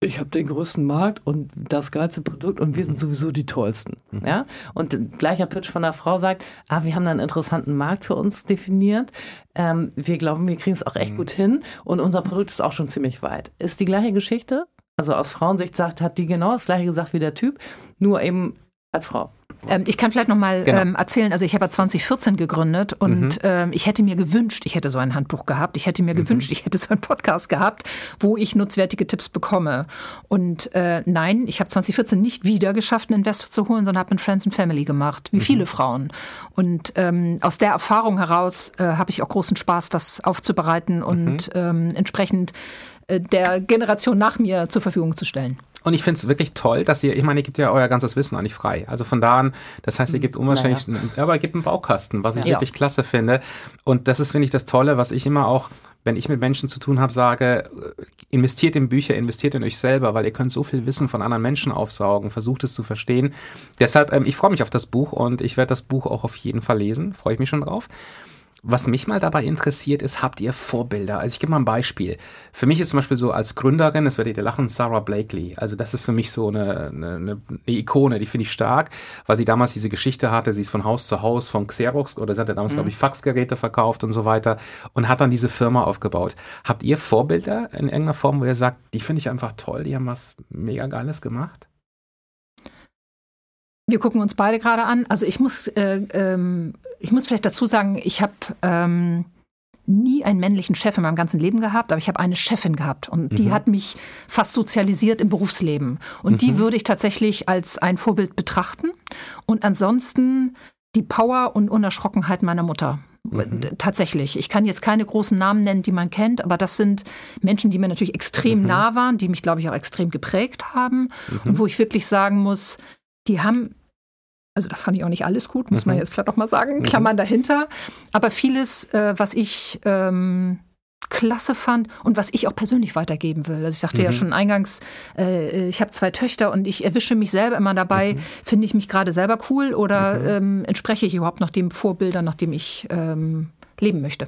ich habe den größten Markt und das geilste Produkt und wir sind sowieso die tollsten. Mhm. Ja? Und gleicher Pitch von der Frau sagt, ah, wir haben da einen interessanten Markt für uns definiert. Ähm, wir glauben, wir kriegen es auch echt mhm. gut hin und unser Produkt ist auch schon ziemlich weit. Ist die gleiche Geschichte. Also aus Frauensicht sagt, hat die genau das gleiche gesagt wie der Typ, nur eben als Frau. Ähm, ich kann vielleicht noch mal genau. ähm, erzählen, also ich habe ja 2014 gegründet und mhm. ähm, ich hätte mir gewünscht, ich hätte so ein Handbuch gehabt, ich hätte mir mhm. gewünscht, ich hätte so einen Podcast gehabt, wo ich nutzwertige Tipps bekomme. Und äh, nein, ich habe 2014 nicht wieder geschafft, einen Investor zu holen, sondern habe mit Friends and Family gemacht, wie mhm. viele Frauen. Und ähm, aus der Erfahrung heraus äh, habe ich auch großen Spaß, das aufzubereiten und mhm. ähm, entsprechend der Generation nach mir zur Verfügung zu stellen. Und ich finde es wirklich toll, dass ihr, ich meine, ihr gebt ja euer ganzes Wissen eigentlich frei. Also von da an, das heißt, ihr gebt unwahrscheinlich, naja. aber ihr gebt einen Baukasten, was ich ja. wirklich klasse finde. Und das ist, finde ich, das Tolle, was ich immer auch, wenn ich mit Menschen zu tun habe, sage, äh, investiert in Bücher, investiert in euch selber, weil ihr könnt so viel Wissen von anderen Menschen aufsaugen, versucht es zu verstehen. Deshalb, ähm, ich freue mich auf das Buch und ich werde das Buch auch auf jeden Fall lesen, freue ich mich schon drauf. Was mich mal dabei interessiert ist, habt ihr Vorbilder? Also ich gebe mal ein Beispiel. Für mich ist zum Beispiel so als Gründerin, das werdet ihr lachen, Sarah Blakely. Also das ist für mich so eine, eine, eine Ikone, die finde ich stark, weil sie damals diese Geschichte hatte, sie ist von Haus zu Haus, von Xerox oder sie hatte damals, mhm. glaube ich, Faxgeräte verkauft und so weiter und hat dann diese Firma aufgebaut. Habt ihr Vorbilder in irgendeiner Form, wo ihr sagt, die finde ich einfach toll, die haben was mega Geiles gemacht? Wir gucken uns beide gerade an. Also ich muss, äh, ähm, ich muss vielleicht dazu sagen, ich habe ähm, nie einen männlichen Chef in meinem ganzen Leben gehabt, aber ich habe eine Chefin gehabt und mhm. die hat mich fast sozialisiert im Berufsleben. Und mhm. die würde ich tatsächlich als ein Vorbild betrachten. Und ansonsten die Power und Unerschrockenheit meiner Mutter. Mhm. Tatsächlich. Ich kann jetzt keine großen Namen nennen, die man kennt, aber das sind Menschen, die mir natürlich extrem mhm. nah waren, die mich, glaube ich, auch extrem geprägt haben mhm. und wo ich wirklich sagen muss, die haben also da fand ich auch nicht alles gut, muss mhm. man jetzt vielleicht auch mal sagen, mhm. Klammern dahinter. Aber vieles, äh, was ich ähm, klasse fand und was ich auch persönlich weitergeben will. Also ich sagte mhm. ja schon eingangs, äh, ich habe zwei Töchter und ich erwische mich selber immer dabei, mhm. finde ich mich gerade selber cool oder mhm. ähm, entspreche ich überhaupt noch dem Vorbilder, nach dem ich ähm, leben möchte.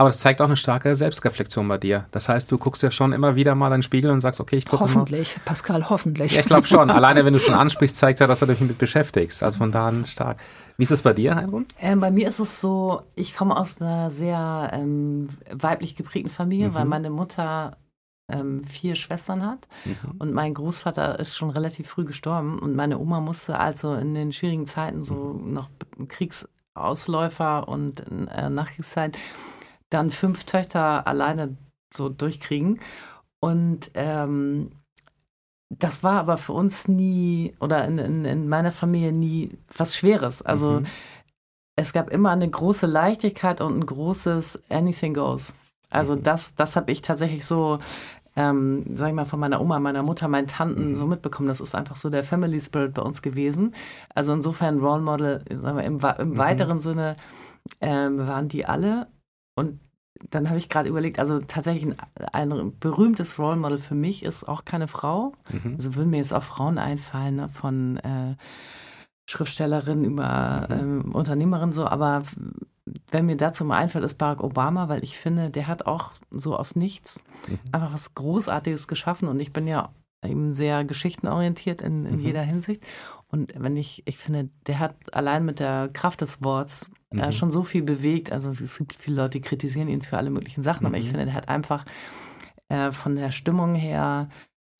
Aber das zeigt auch eine starke Selbstreflexion bei dir. Das heißt, du guckst ja schon immer wieder mal in den Spiegel und sagst, okay, ich gucke Hoffentlich, mal. Pascal, hoffentlich. Ja, ich glaube schon. Alleine, wenn du schon ansprichst, zeigt ja, dass du dich damit beschäftigst. Also von da an stark. Wie ist es bei dir, Heidrun? Ähm, bei mir ist es so, ich komme aus einer sehr ähm, weiblich geprägten Familie, mhm. weil meine Mutter ähm, vier Schwestern hat mhm. und mein Großvater ist schon relativ früh gestorben und meine Oma musste also in den schwierigen Zeiten so mhm. noch Kriegs Ausläufer und äh, Nachkriegszeit dann fünf Töchter alleine so durchkriegen. Und ähm, das war aber für uns nie oder in, in, in meiner Familie nie was Schweres. Also mhm. es gab immer eine große Leichtigkeit und ein großes Anything Goes. Also mhm. das, das habe ich tatsächlich so, ähm, sag ich mal, von meiner Oma, meiner Mutter, meinen Tanten mhm. so mitbekommen. Das ist einfach so der Family Spirit bei uns gewesen. Also insofern Role Model, sagen wir, im, im mhm. weiteren Sinne ähm, waren die alle. Und dann habe ich gerade überlegt, also tatsächlich ein, ein, berühmtes Role Model für mich ist auch keine Frau. Mhm. Also würden mir jetzt auch Frauen einfallen, ne, von äh, Schriftstellerin über ähm, Unternehmerin so, aber wenn mir dazu mal einfällt, ist Barack Obama, weil ich finde, der hat auch so aus nichts mhm. einfach was Großartiges geschaffen und ich bin ja eben sehr geschichtenorientiert in, in mhm. jeder Hinsicht. Und wenn ich, ich finde, der hat allein mit der Kraft des Worts äh, mhm. äh, schon so viel bewegt. Also es gibt viele Leute, die kritisieren ihn für alle möglichen Sachen, aber ich mhm. finde, der hat einfach äh, von der Stimmung her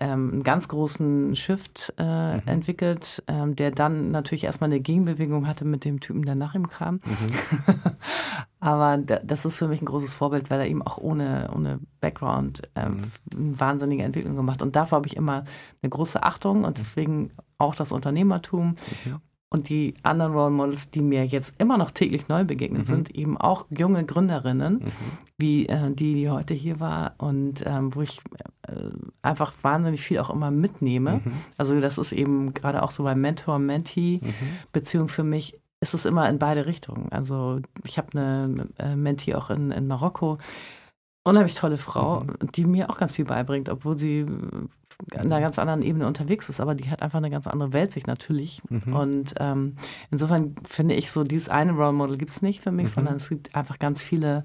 ähm, einen ganz großen Shift äh, mhm. entwickelt, ähm, der dann natürlich erstmal eine Gegenbewegung hatte mit dem Typen, der nach ihm kam. Mhm. Aber das ist für mich ein großes Vorbild, weil er eben auch ohne, ohne Background ähm, mhm. eine wahnsinnige Entwicklung gemacht. Und dafür habe ich immer eine große Achtung und deswegen auch das Unternehmertum. Mhm. Und die anderen Role Models, die mir jetzt immer noch täglich neu begegnen, mhm. sind eben auch junge Gründerinnen, mhm. wie äh, die, die heute hier war und ähm, wo ich äh, einfach wahnsinnig viel auch immer mitnehme. Mhm. Also das ist eben gerade auch so bei Mentor-Mentee-Beziehung mhm. für mich, ist es immer in beide Richtungen. Also ich habe eine äh, Mentee auch in, in Marokko, unheimlich tolle Frau, mhm. die mir auch ganz viel beibringt, obwohl sie an einer ganz anderen Ebene unterwegs ist, aber die hat einfach eine ganz andere Weltsicht natürlich. Mhm. Und ähm, insofern finde ich so, dieses eine Role Model gibt es nicht für mich, mhm. sondern es gibt einfach ganz viele,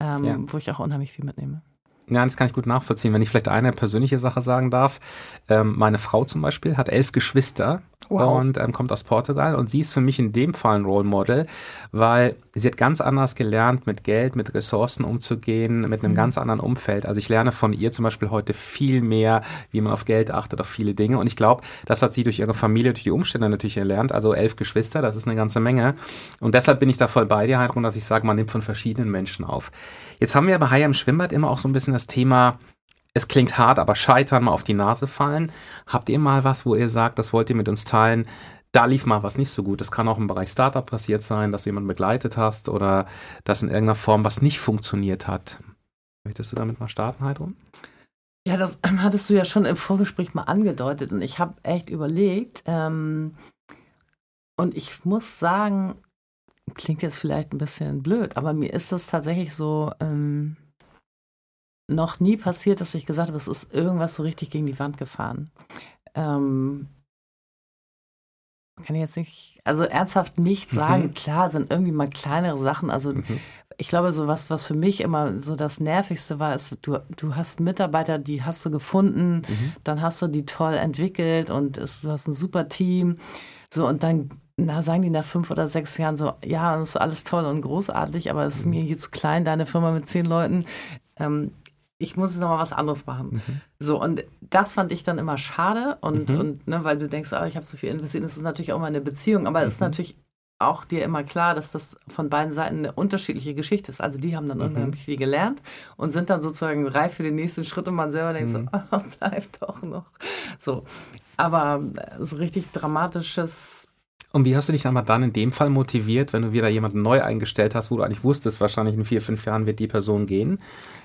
ähm, ja. wo ich auch unheimlich viel mitnehme. Ja, das kann ich gut nachvollziehen. Wenn ich vielleicht eine persönliche Sache sagen darf. Ähm, meine Frau zum Beispiel hat elf Geschwister wow. und ähm, kommt aus Portugal und sie ist für mich in dem Fall ein Role Model, weil sie hat ganz anders gelernt, mit Geld, mit Ressourcen umzugehen, mit einem mhm. ganz anderen Umfeld. Also ich lerne von ihr zum Beispiel heute viel mehr, wie man auf Geld achtet, auf viele Dinge. Und ich glaube, das hat sie durch ihre Familie, durch die Umstände natürlich erlernt. Also elf Geschwister, das ist eine ganze Menge. Und deshalb bin ich da voll bei dir, Heidrun, dass ich sage, man nimmt von verschiedenen Menschen auf. Jetzt haben wir bei Hai im Schwimmbad immer auch so ein bisschen das Thema, es klingt hart, aber scheitern, mal auf die Nase fallen. Habt ihr mal was, wo ihr sagt, das wollt ihr mit uns teilen? Da lief mal was nicht so gut. Das kann auch im Bereich Startup passiert sein, dass du jemanden begleitet hast oder dass in irgendeiner Form was nicht funktioniert hat. Möchtest du damit mal starten, Heidrun? Ja, das hattest du ja schon im Vorgespräch mal angedeutet und ich habe echt überlegt. Ähm, und ich muss sagen, klingt jetzt vielleicht ein bisschen blöd, aber mir ist es tatsächlich so ähm, noch nie passiert, dass ich gesagt habe, es ist irgendwas so richtig gegen die Wand gefahren. Ähm, kann ich jetzt nicht, also ernsthaft nicht sagen. Mhm. Klar, sind irgendwie mal kleinere Sachen. Also mhm. ich glaube, so was, was für mich immer so das Nervigste war, ist, du, du hast Mitarbeiter, die hast du gefunden, mhm. dann hast du die toll entwickelt und es, du hast ein super Team. So, und dann na, sagen die nach fünf oder sechs Jahren so, ja, das ist alles toll und großartig, aber es ist mir hier zu klein, deine Firma mit zehn Leuten. Ähm, ich muss jetzt nochmal was anderes machen. Mhm. So, und das fand ich dann immer schade und, mhm. und ne, weil du denkst, oh, ich habe so viel investiert, das ist natürlich auch mal eine Beziehung, aber es mhm. ist natürlich auch dir immer klar, dass das von beiden Seiten eine unterschiedliche Geschichte ist. Also die haben dann mhm. unheimlich viel gelernt und sind dann sozusagen reif für den nächsten Schritt und man selber denkt so, oh, bleib doch noch. So, aber so richtig dramatisches und wie hast du dich aber dann in dem Fall motiviert, wenn du wieder jemanden neu eingestellt hast, wo du eigentlich wusstest, wahrscheinlich in vier, fünf Jahren wird die Person gehen?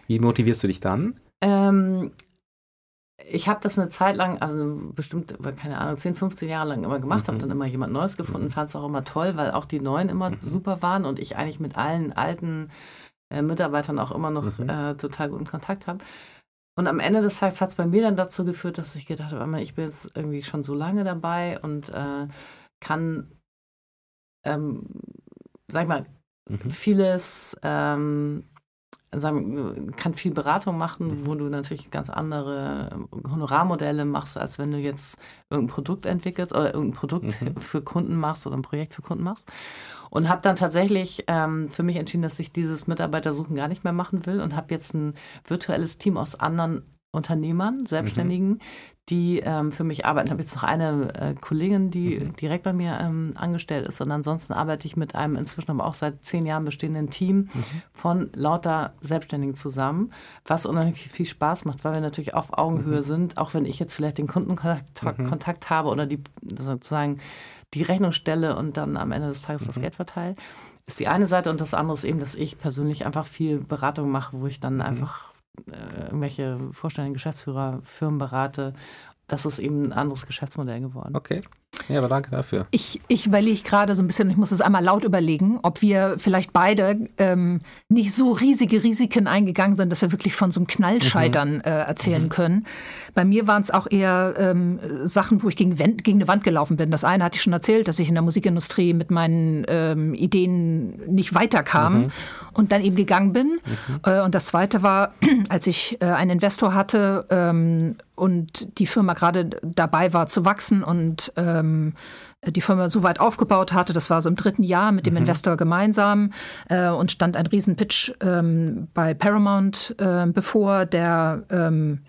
Wie motivierst du dich dann? Ähm, ich habe das eine Zeit lang, also bestimmt, keine Ahnung, 10, 15 Jahre lang immer gemacht, mhm. habe dann immer jemand Neues gefunden, mhm. fand es auch immer toll, weil auch die Neuen immer mhm. super waren und ich eigentlich mit allen alten äh, Mitarbeitern auch immer noch mhm. äh, total guten Kontakt habe. Und am Ende des Tages hat es bei mir dann dazu geführt, dass ich gedacht habe, ich bin jetzt irgendwie schon so lange dabei und äh, kann, ähm, sag mal, mhm. vieles, ähm, sagen, kann viel Beratung machen, mhm. wo du natürlich ganz andere Honorarmodelle machst, als wenn du jetzt irgendein Produkt entwickelst oder irgendein Produkt mhm. für Kunden machst oder ein Projekt für Kunden machst. Und habe dann tatsächlich ähm, für mich entschieden, dass ich dieses Mitarbeitersuchen gar nicht mehr machen will und habe jetzt ein virtuelles Team aus anderen Unternehmern, Selbstständigen, mhm. die ähm, für mich arbeiten. Ich habe jetzt noch eine äh, Kollegin, die mhm. direkt bei mir ähm, angestellt ist und ansonsten arbeite ich mit einem inzwischen aber auch seit zehn Jahren bestehenden Team mhm. von lauter Selbstständigen zusammen, was unheimlich viel Spaß macht, weil wir natürlich auf Augenhöhe mhm. sind, auch wenn ich jetzt vielleicht den Kundenkontakt mhm. Habe oder die sozusagen die Rechnung stelle und dann am Ende des Tages das mhm. Geld verteile ist die eine Seite und das andere ist eben, dass ich persönlich einfach viel Beratung mache, wo ich dann einfach äh, irgendwelche Vorstellungen, Geschäftsführer, Firmen berate. Das ist eben ein anderes Geschäftsmodell geworden. Okay. Ja, aber danke dafür. Ich, ich überlege gerade so ein bisschen, ich muss es einmal laut überlegen, ob wir vielleicht beide ähm, nicht so riesige Risiken eingegangen sind, dass wir wirklich von so einem Knallscheitern mhm. äh, erzählen mhm. können. Bei mir waren es auch eher ähm, Sachen, wo ich gegen, gegen eine Wand gelaufen bin. Das eine hatte ich schon erzählt, dass ich in der Musikindustrie mit meinen ähm, Ideen nicht weiterkam mhm. und dann eben gegangen bin. Mhm. Äh, und das zweite war, als ich äh, einen Investor hatte ähm, und die Firma gerade dabei war zu wachsen und ähm, die Firma so weit aufgebaut hatte, das war so im dritten Jahr mit dem mhm. Investor gemeinsam äh, und stand ein Riesenpitch ähm, bei Paramount äh, bevor, der ähm,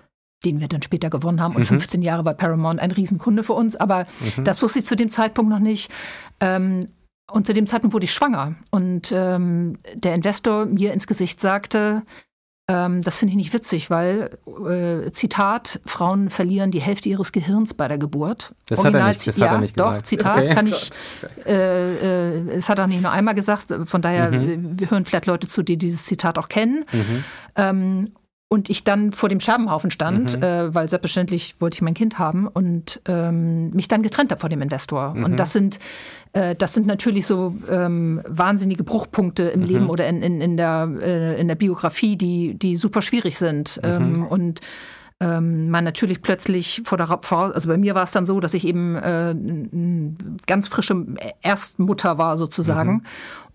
den wir dann später gewonnen haben. Und mhm. 15 Jahre war Paramount ein Riesenkunde für uns. Aber mhm. das wusste ich zu dem Zeitpunkt noch nicht. Ähm, und zu dem Zeitpunkt wurde ich schwanger. Und ähm, der Investor mir ins Gesicht sagte, ähm, das finde ich nicht witzig, weil, äh, Zitat, Frauen verlieren die Hälfte ihres Gehirns bei der Geburt. Das Original, hat er nicht, das ja, hat er nicht gesagt. Doch, Zitat okay. kann ich, äh, äh, es hat er nicht nur einmal gesagt, von daher mhm. wir hören vielleicht Leute zu, die dieses Zitat auch kennen. Mhm. Ähm, und ich dann vor dem Scherbenhaufen stand, mhm. äh, weil selbstverständlich wollte ich mein Kind haben und ähm, mich dann getrennt habe vor dem Investor. Mhm. Und das sind, äh, das sind natürlich so ähm, wahnsinnige Bruchpunkte im mhm. Leben oder in, in, in, der, äh, in der Biografie, die, die super schwierig sind. Mhm. Ähm, und ähm, man natürlich plötzlich vor der vor, also bei mir war es dann so, dass ich eben äh, ganz frische Erstmutter war sozusagen. Mhm.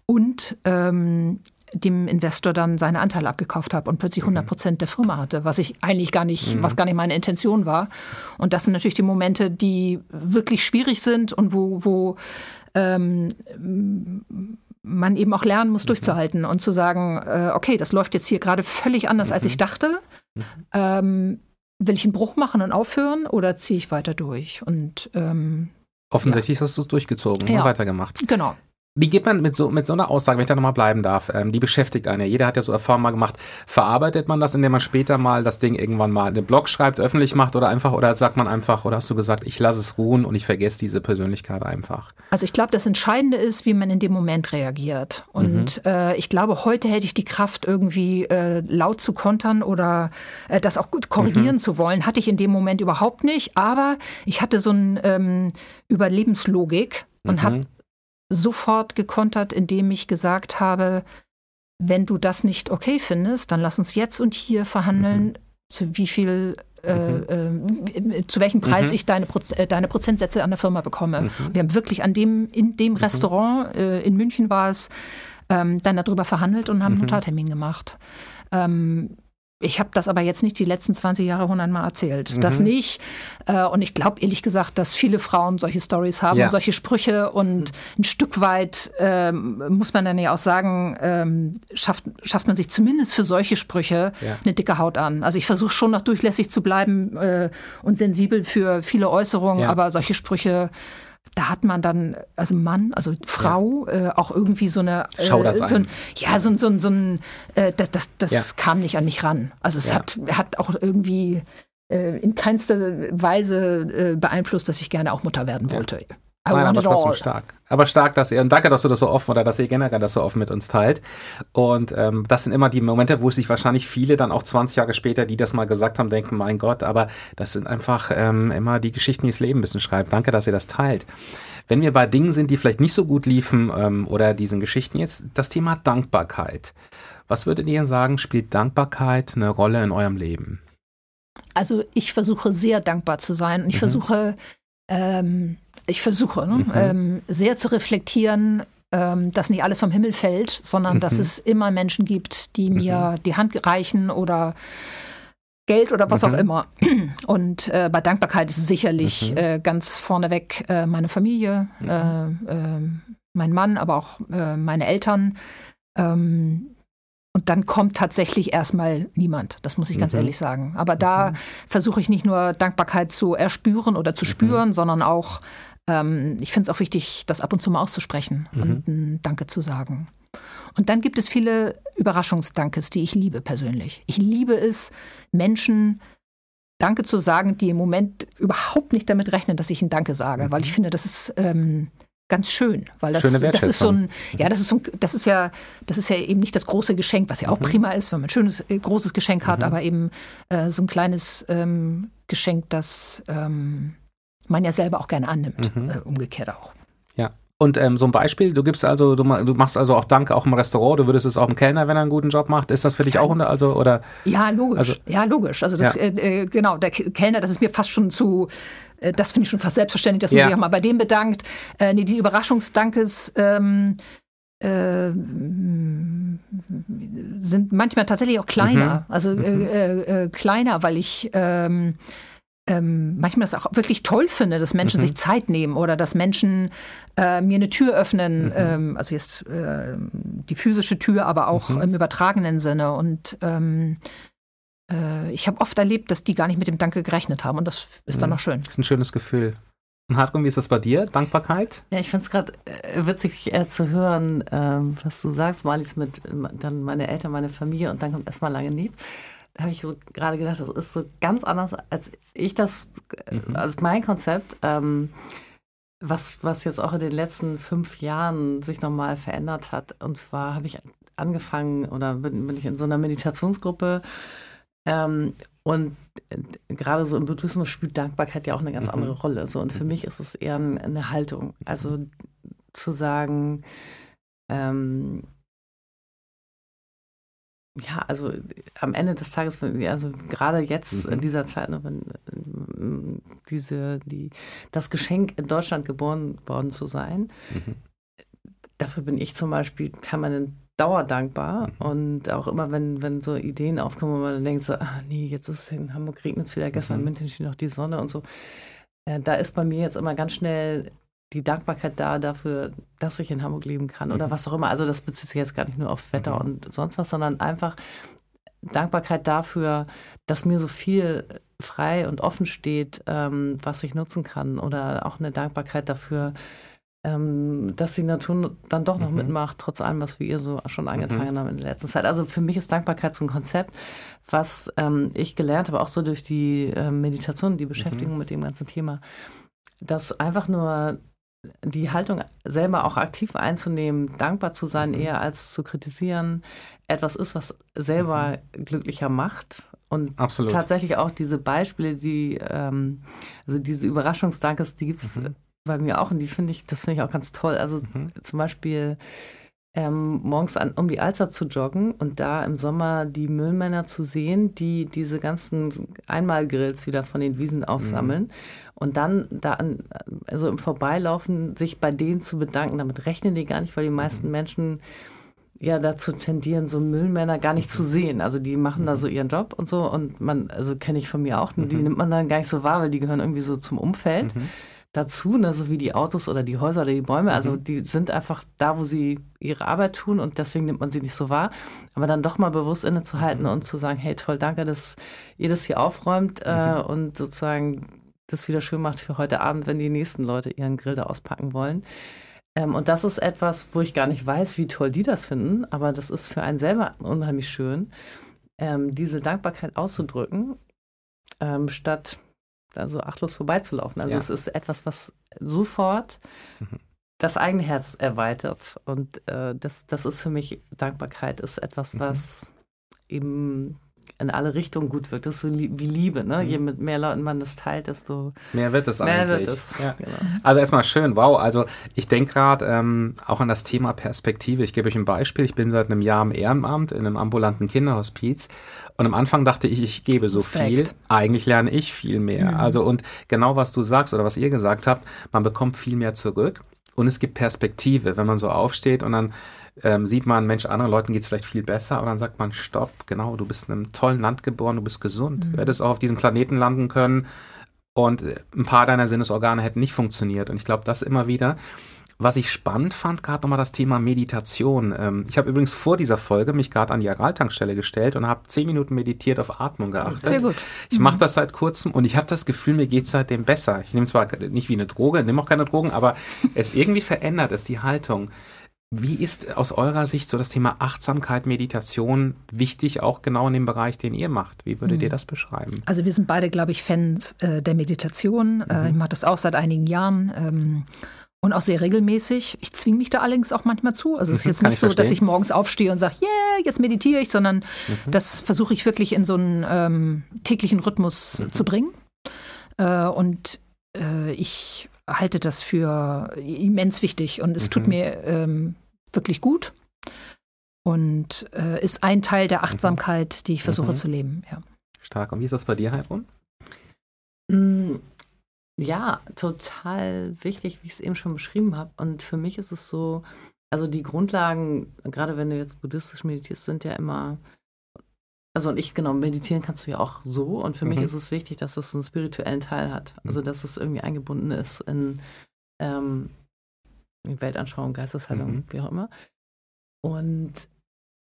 Und ähm, dem Investor dann seine Anteile abgekauft habe und plötzlich 100 mhm. Prozent der Firma hatte, was ich eigentlich gar nicht, mhm. was gar nicht meine Intention war. Und das sind natürlich die Momente, die wirklich schwierig sind und wo, wo ähm, man eben auch lernen muss, mhm. durchzuhalten und zu sagen, äh, okay, das läuft jetzt hier gerade völlig anders, als ich mhm. dachte. Mhm. Ähm, will ich einen Bruch machen und aufhören oder ziehe ich weiter durch? Und ähm, Offensichtlich ja. hast du es durchgezogen ja. und weitergemacht. Genau. Wie geht man mit so, mit so einer Aussage, wenn ich da nochmal bleiben darf, ähm, die beschäftigt einen ja. Jeder hat ja so Erfahrungen mal gemacht. Verarbeitet man das, indem man später mal das Ding irgendwann mal in den Blog schreibt, öffentlich macht oder einfach, oder sagt man einfach, oder hast du gesagt, ich lasse es ruhen und ich vergesse diese Persönlichkeit einfach? Also ich glaube, das Entscheidende ist, wie man in dem Moment reagiert. Und mhm. äh, ich glaube, heute hätte ich die Kraft, irgendwie äh, laut zu kontern oder äh, das auch gut korrigieren mhm. zu wollen. Hatte ich in dem Moment überhaupt nicht. Aber ich hatte so ein ähm, Überlebenslogik und mhm. habe sofort gekontert, indem ich gesagt habe, wenn du das nicht okay findest, dann lass uns jetzt und hier verhandeln, mhm. zu wie viel äh, mhm. äh, zu welchem Preis mhm. ich deine, Proz äh, deine Prozentsätze an der Firma bekomme. Mhm. Wir haben wirklich an dem, in dem mhm. Restaurant, äh, in München war es, ähm, dann darüber verhandelt und haben einen mhm. Notartermin gemacht. Ähm, ich habe das aber jetzt nicht die letzten 20 Jahre hundertmal erzählt. Mhm. Das nicht. Äh, und ich glaube ehrlich gesagt, dass viele Frauen solche Stories haben, ja. solche Sprüche und mhm. ein Stück weit ähm, muss man dann ja auch sagen, ähm, schafft, schafft man sich zumindest für solche Sprüche ja. eine dicke Haut an. Also ich versuche schon noch durchlässig zu bleiben äh, und sensibel für viele Äußerungen, ja. aber solche Sprüche da hat man dann, also Mann, also Frau, ja. äh, auch irgendwie so eine. Äh, Schau das so ein, Ja, so, so, so ein, äh, das, das, das ja. kam nicht an mich ran. Also es ja. hat, hat auch irgendwie äh, in keinster Weise äh, beeinflusst, dass ich gerne auch Mutter werden wollte. Nein, aber trotzdem all. stark. Aber stark, dass ihr, und danke, dass du das so offen oder dass ihr generell das so offen mit uns teilt. Und ähm, das sind immer die Momente, wo sich wahrscheinlich viele dann auch 20 Jahre später, die das mal gesagt haben, denken, mein Gott, aber das sind einfach ähm, immer die Geschichten, die das Leben ein bisschen schreibt. Danke, dass ihr das teilt. Wenn wir bei Dingen sind, die vielleicht nicht so gut liefen ähm, oder diesen Geschichten jetzt, das Thema Dankbarkeit. Was würdet ihr sagen, spielt Dankbarkeit eine Rolle in eurem Leben? Also ich versuche sehr dankbar zu sein und ich mhm. versuche ähm, ich versuche, ne, mhm. ähm, sehr zu reflektieren, ähm, dass nicht alles vom Himmel fällt, sondern mhm. dass es immer Menschen gibt, die mir mhm. die Hand reichen oder Geld oder was auch mhm. immer. Und äh, bei Dankbarkeit ist es sicherlich mhm. äh, ganz vorneweg äh, meine Familie, äh, äh, mein Mann, aber auch äh, meine Eltern. Ähm, und dann kommt tatsächlich erstmal niemand. Das muss ich ganz mhm. ehrlich sagen. Aber da mhm. versuche ich nicht nur Dankbarkeit zu erspüren oder zu mhm. spüren, sondern auch, ähm, ich finde es auch wichtig, das ab und zu mal auszusprechen mhm. und ein Danke zu sagen. Und dann gibt es viele Überraschungsdankes, die ich liebe persönlich. Ich liebe es, Menschen Danke zu sagen, die im Moment überhaupt nicht damit rechnen, dass ich ein Danke sage, weil ich mhm. finde, das ist ähm, ganz schön, weil das, das ist so ein, ja, das ist so ein, das ist ja, das ist ja eben nicht das große Geschenk, was ja auch mhm. prima ist, wenn man ein schönes, äh, großes Geschenk hat, mhm. aber eben äh, so ein kleines ähm, Geschenk, das ähm, man ja selber auch gerne annimmt, mhm. äh, umgekehrt auch. Und ähm, so ein Beispiel, du gibst also, du, du, machst also auch Danke auch im Restaurant, du würdest es auch im Kellner, wenn er einen guten Job macht. Ist das für dich auch unter, also oder? Ja, logisch. Also, ja, logisch. Also das, ja. Äh, äh genau, der Kellner, das ist mir fast schon zu, äh, das finde ich schon fast selbstverständlich, dass man ja. sich auch mal bei dem bedankt. Äh, nee, die Überraschungsdankes ähm, äh, sind manchmal tatsächlich auch kleiner. Mhm. Also mhm. Äh, äh, kleiner, weil ich ähm, ähm, manchmal das auch wirklich toll finde, dass Menschen mhm. sich Zeit nehmen oder dass Menschen äh, mir eine Tür öffnen, mhm. ähm, also jetzt äh, die physische Tür, aber auch mhm. im übertragenen Sinne. Und ähm, äh, ich habe oft erlebt, dass die gar nicht mit dem Danke gerechnet haben und das ist dann mhm. auch schön. Das ist ein schönes Gefühl. Und Hartrum, wie ist das bei dir? Dankbarkeit? Ja, ich finde es gerade äh, witzig äh, zu hören, ähm, was du sagst, Malis mit dann meine Eltern, meine Familie und dann kommt erstmal lange nichts. Habe ich so gerade gedacht, das ist so ganz anders, als ich das, mhm. als mein Konzept. Ähm, was, was jetzt auch in den letzten fünf Jahren sich nochmal verändert hat. Und zwar habe ich angefangen oder bin, bin ich in so einer Meditationsgruppe ähm, und äh, gerade so im Buddhismus spielt Dankbarkeit ja auch eine ganz mhm. andere Rolle. So. Und für mhm. mich ist es eher eine Haltung. Also zu sagen, ähm, ja, also am Ende des Tages, also gerade jetzt mhm. in dieser Zeit, ne, wenn äh, diese, die, das Geschenk in Deutschland geboren worden zu sein, mhm. dafür bin ich zum Beispiel permanent dauerdankbar mhm. und auch immer, wenn, wenn so Ideen aufkommen, wo man dann denkt so, ah nee, jetzt ist es in Hamburg regnet es wieder, gestern mhm. München steht noch die Sonne und so. Äh, da ist bei mir jetzt immer ganz schnell die Dankbarkeit da dafür, dass ich in Hamburg leben kann oder mhm. was auch immer. Also das bezieht sich jetzt gar nicht nur auf Wetter mhm. und sonst was, sondern einfach Dankbarkeit dafür, dass mir so viel frei und offen steht, ähm, was ich nutzen kann. Oder auch eine Dankbarkeit dafür, ähm, dass die Natur dann doch noch mhm. mitmacht, trotz allem, was wir ihr so schon angetragen mhm. haben in der letzten Zeit. Also für mich ist Dankbarkeit so ein Konzept, was ähm, ich gelernt habe, auch so durch die äh, Meditation, die Beschäftigung mhm. mit dem ganzen Thema, dass einfach nur die Haltung selber auch aktiv einzunehmen, dankbar zu sein, mhm. eher als zu kritisieren, etwas ist, was selber mhm. glücklicher macht. Und Absolut. tatsächlich auch diese Beispiele, die, ähm, also diese Überraschungsdankes, die gibt es mhm. bei mir auch und die finde ich, das finde ich auch ganz toll. Also mhm. zum Beispiel ähm, morgens an, um die Alster zu joggen und da im Sommer die Müllmänner zu sehen, die diese ganzen Einmalgrills wieder von den Wiesen aufsammeln. Mhm. Und dann da an, also im Vorbeilaufen sich bei denen zu bedanken, damit rechnen die gar nicht, weil die meisten mhm. Menschen ja dazu tendieren, so Müllmänner gar nicht zu sehen. Also die machen da so ihren Job und so und man, also kenne ich von mir auch, die mhm. nimmt man dann gar nicht so wahr, weil die gehören irgendwie so zum Umfeld mhm. Dazu, ne, so wie die Autos oder die Häuser oder die Bäume. Also mhm. die sind einfach da, wo sie ihre Arbeit tun und deswegen nimmt man sie nicht so wahr. Aber dann doch mal bewusst innezuhalten mhm. und zu sagen, hey toll, danke, dass ihr das hier aufräumt äh, mhm. und sozusagen das wieder schön macht für heute Abend, wenn die nächsten Leute ihren Grill da auspacken wollen. Ähm, und das ist etwas, wo ich gar nicht weiß, wie toll die das finden, aber das ist für einen selber unheimlich schön, ähm, diese Dankbarkeit auszudrücken, ähm, statt da so achtlos vorbeizulaufen. Also ja. es ist etwas, was sofort mhm. das eigene Herz erweitert. Und äh, das, das ist für mich, Dankbarkeit ist etwas, mhm. was mhm. eben in alle Richtungen gut wirkt. Das ist so wie Liebe, ne? Mhm. Je mit mehr Leuten man das teilt, desto mehr wird es mehr eigentlich. Wird es. Ja. Genau. Also erstmal schön, wow. Also ich denke gerade ähm, auch an das Thema Perspektive. Ich gebe euch ein Beispiel. Ich bin seit einem Jahr im Ehrenamt in einem ambulanten Kinderhospiz und am Anfang dachte ich, ich gebe so Respekt. viel. Eigentlich lerne ich viel mehr. Mhm. Also und genau was du sagst oder was ihr gesagt habt, man bekommt viel mehr zurück und es gibt Perspektive, wenn man so aufsteht und dann ähm, sieht man, Mensch, anderen Leuten geht es vielleicht viel besser und dann sagt man, stopp, genau, du bist in einem tollen Land geboren, du bist gesund. Mhm. Du hättest auch auf diesem Planeten landen können und ein paar deiner Sinnesorgane hätten nicht funktioniert. Und ich glaube, das immer wieder. Was ich spannend fand, gerade nochmal das Thema Meditation. Ähm, ich habe übrigens vor dieser Folge mich gerade an die Araltankstelle gestellt und habe zehn Minuten meditiert auf Atmung geachtet. Sehr gut. Ich mache das seit kurzem und ich habe das Gefühl, mir geht es seitdem besser. Ich nehme zwar nicht wie eine Droge, nehme auch keine Drogen, aber es irgendwie verändert es die Haltung. Wie ist aus eurer Sicht so das Thema Achtsamkeit, Meditation wichtig, auch genau in dem Bereich, den ihr macht? Wie würdet ihr das beschreiben? Also wir sind beide, glaube ich, Fans äh, der Meditation. Äh, ich mache das auch seit einigen Jahren. Ähm, und auch sehr regelmäßig. Ich zwinge mich da allerdings auch manchmal zu. Also es ist Mhm, jetzt nicht ich so, dass ich morgens aufstehe und sage, yeah, jetzt meditiere ich, sondern Mhm. das versuche ich wirklich in so einen ähm, täglichen Rhythmus Mhm. zu bringen. Äh, und äh, ich halte das für immens wichtig und es tut Mhm. mir ähm, wirklich gut und äh, ist ein Teil der Achtsamkeit, die ich versuche Mhm. zu leben. Ja. Stark. Und wie ist das bei dir, Heidrun? Ja, total wichtig, wie ich es eben schon beschrieben habe. Und für mich ist es so, also die Grundlagen, gerade wenn du jetzt buddhistisch meditierst, sind ja immer, also und ich, genau, meditieren kannst du ja auch so. Und für mich Mhm. ist es wichtig, dass es einen spirituellen Teil hat. Also dass es irgendwie eingebunden ist in, ähm, Weltanschauung, Geisteshaltung, Mhm. wie auch immer. Und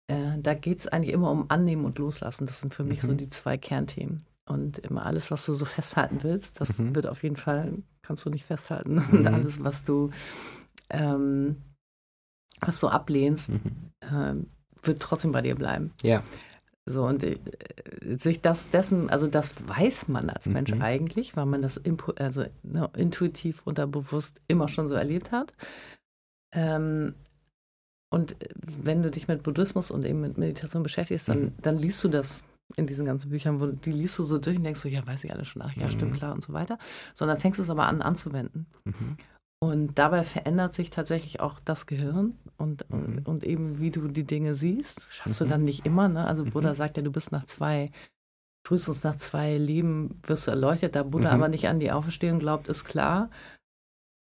äh, da geht es eigentlich immer um Annehmen und Loslassen. Das sind für mich so Mhm. die zwei Kernthemen. Und immer alles, was du so festhalten willst, das Mhm. wird auf jeden Fall, kannst du nicht festhalten. Mhm. Und alles, was du, ähm, was du ablehnst, Mhm. ähm, wird trotzdem bei dir bleiben. Ja. So, und äh, sich das dessen, also das weiß man als Mensch Mhm. eigentlich, weil man das impu also, ne, intuitiv, unterbewusst immer schon so erlebt hat. Ähm, und äh, wenn du dich mit Buddhismus und eben mit Meditation beschäftigst, dann, Mhm. dann liest du das in diesen ganzen Büchern, wo du- die liest du so durch und denkst so, ja, weiß ich alles schon, ach ja, Mhm. stimmt, klar und so weiter. Sondern fängst es aber an anzuwenden. Mhm. Und dabei verändert sich tatsächlich auch das Gehirn und, Mhm. und, und eben wie du die Dinge siehst. Schaffst Mhm. du dann nicht immer. Ne? Also Mhm. Buddha sagt ja, du bist nach zwei, frühestens nach zwei Leben wirst du erleuchtet. Da Buddha Mhm. aber nicht an die Auferstehung glaubt, ist klar.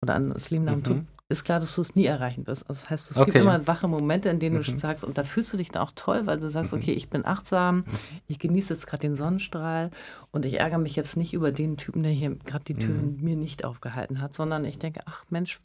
Oder an das Leben nach dem Mhm. Ist klar, dass du es nie erreichen wirst. Also das heißt, es Okay. gibt immer wache Momente, in denen du Mhm. sagst, und da fühlst du dich dann auch toll, weil du sagst, Mhm. okay, ich bin achtsam, ich genieße jetzt gerade den Sonnenstrahl und ich ärgere mich jetzt nicht über den Typen, der hier gerade die Türen Mhm. mir nicht aufgehalten hat, sondern ich denke, ach Mensch,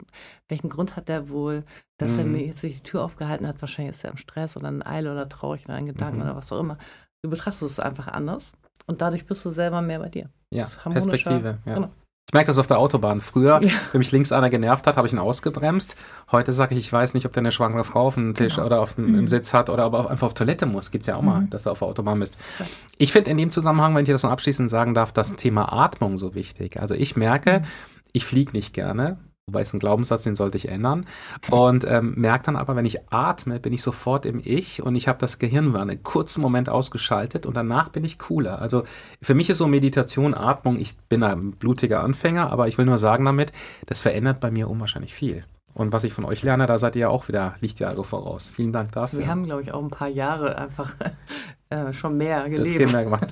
welchen Grund hat der wohl, dass er Mhm. mir jetzt die Tür aufgehalten hat? Wahrscheinlich ist er im Stress oder in Eile oder traurig oder in Gedanken Mhm. oder was auch immer. Du betrachtest es einfach anders und dadurch bist du selber mehr bei dir. Ja. Perspektive. Ja. Genau. Ich merke das auf der Autobahn. Früher, Ja. wenn mich links einer genervt hat, habe ich ihn ausgebremst. Heute sage ich, ich weiß nicht, ob der eine schwangere Frau auf dem Tisch Genau. oder auf dem, Mhm. Sitz hat oder ob er einfach auf Toilette muss. Gibt es ja auch mal, Mhm. dass du auf der Autobahn bist. Ich finde in dem Zusammenhang, wenn ich das noch abschließend sagen darf, das Thema Atmung so wichtig. Also ich merke, Mhm. ich fliege nicht gerne. Wobei es ein Glaubenssatz, den sollte ich ändern. Und ähm, merke dann aber, wenn ich atme, bin ich sofort im Ich und ich habe das Gehirn für einen kurzen Moment ausgeschaltet und danach bin ich cooler. Also für mich ist so Meditation, Atmung, ich bin ein blutiger Anfänger, aber ich will nur sagen damit, das verändert bei mir unwahrscheinlich viel. Und was ich von euch lerne, da seid ihr ja auch wieder Lichtjahre voraus. Vielen Dank dafür. Wir haben, glaube ich, auch ein paar Jahre einfach äh, schon mehr das gelebt. Kind mehr gemacht.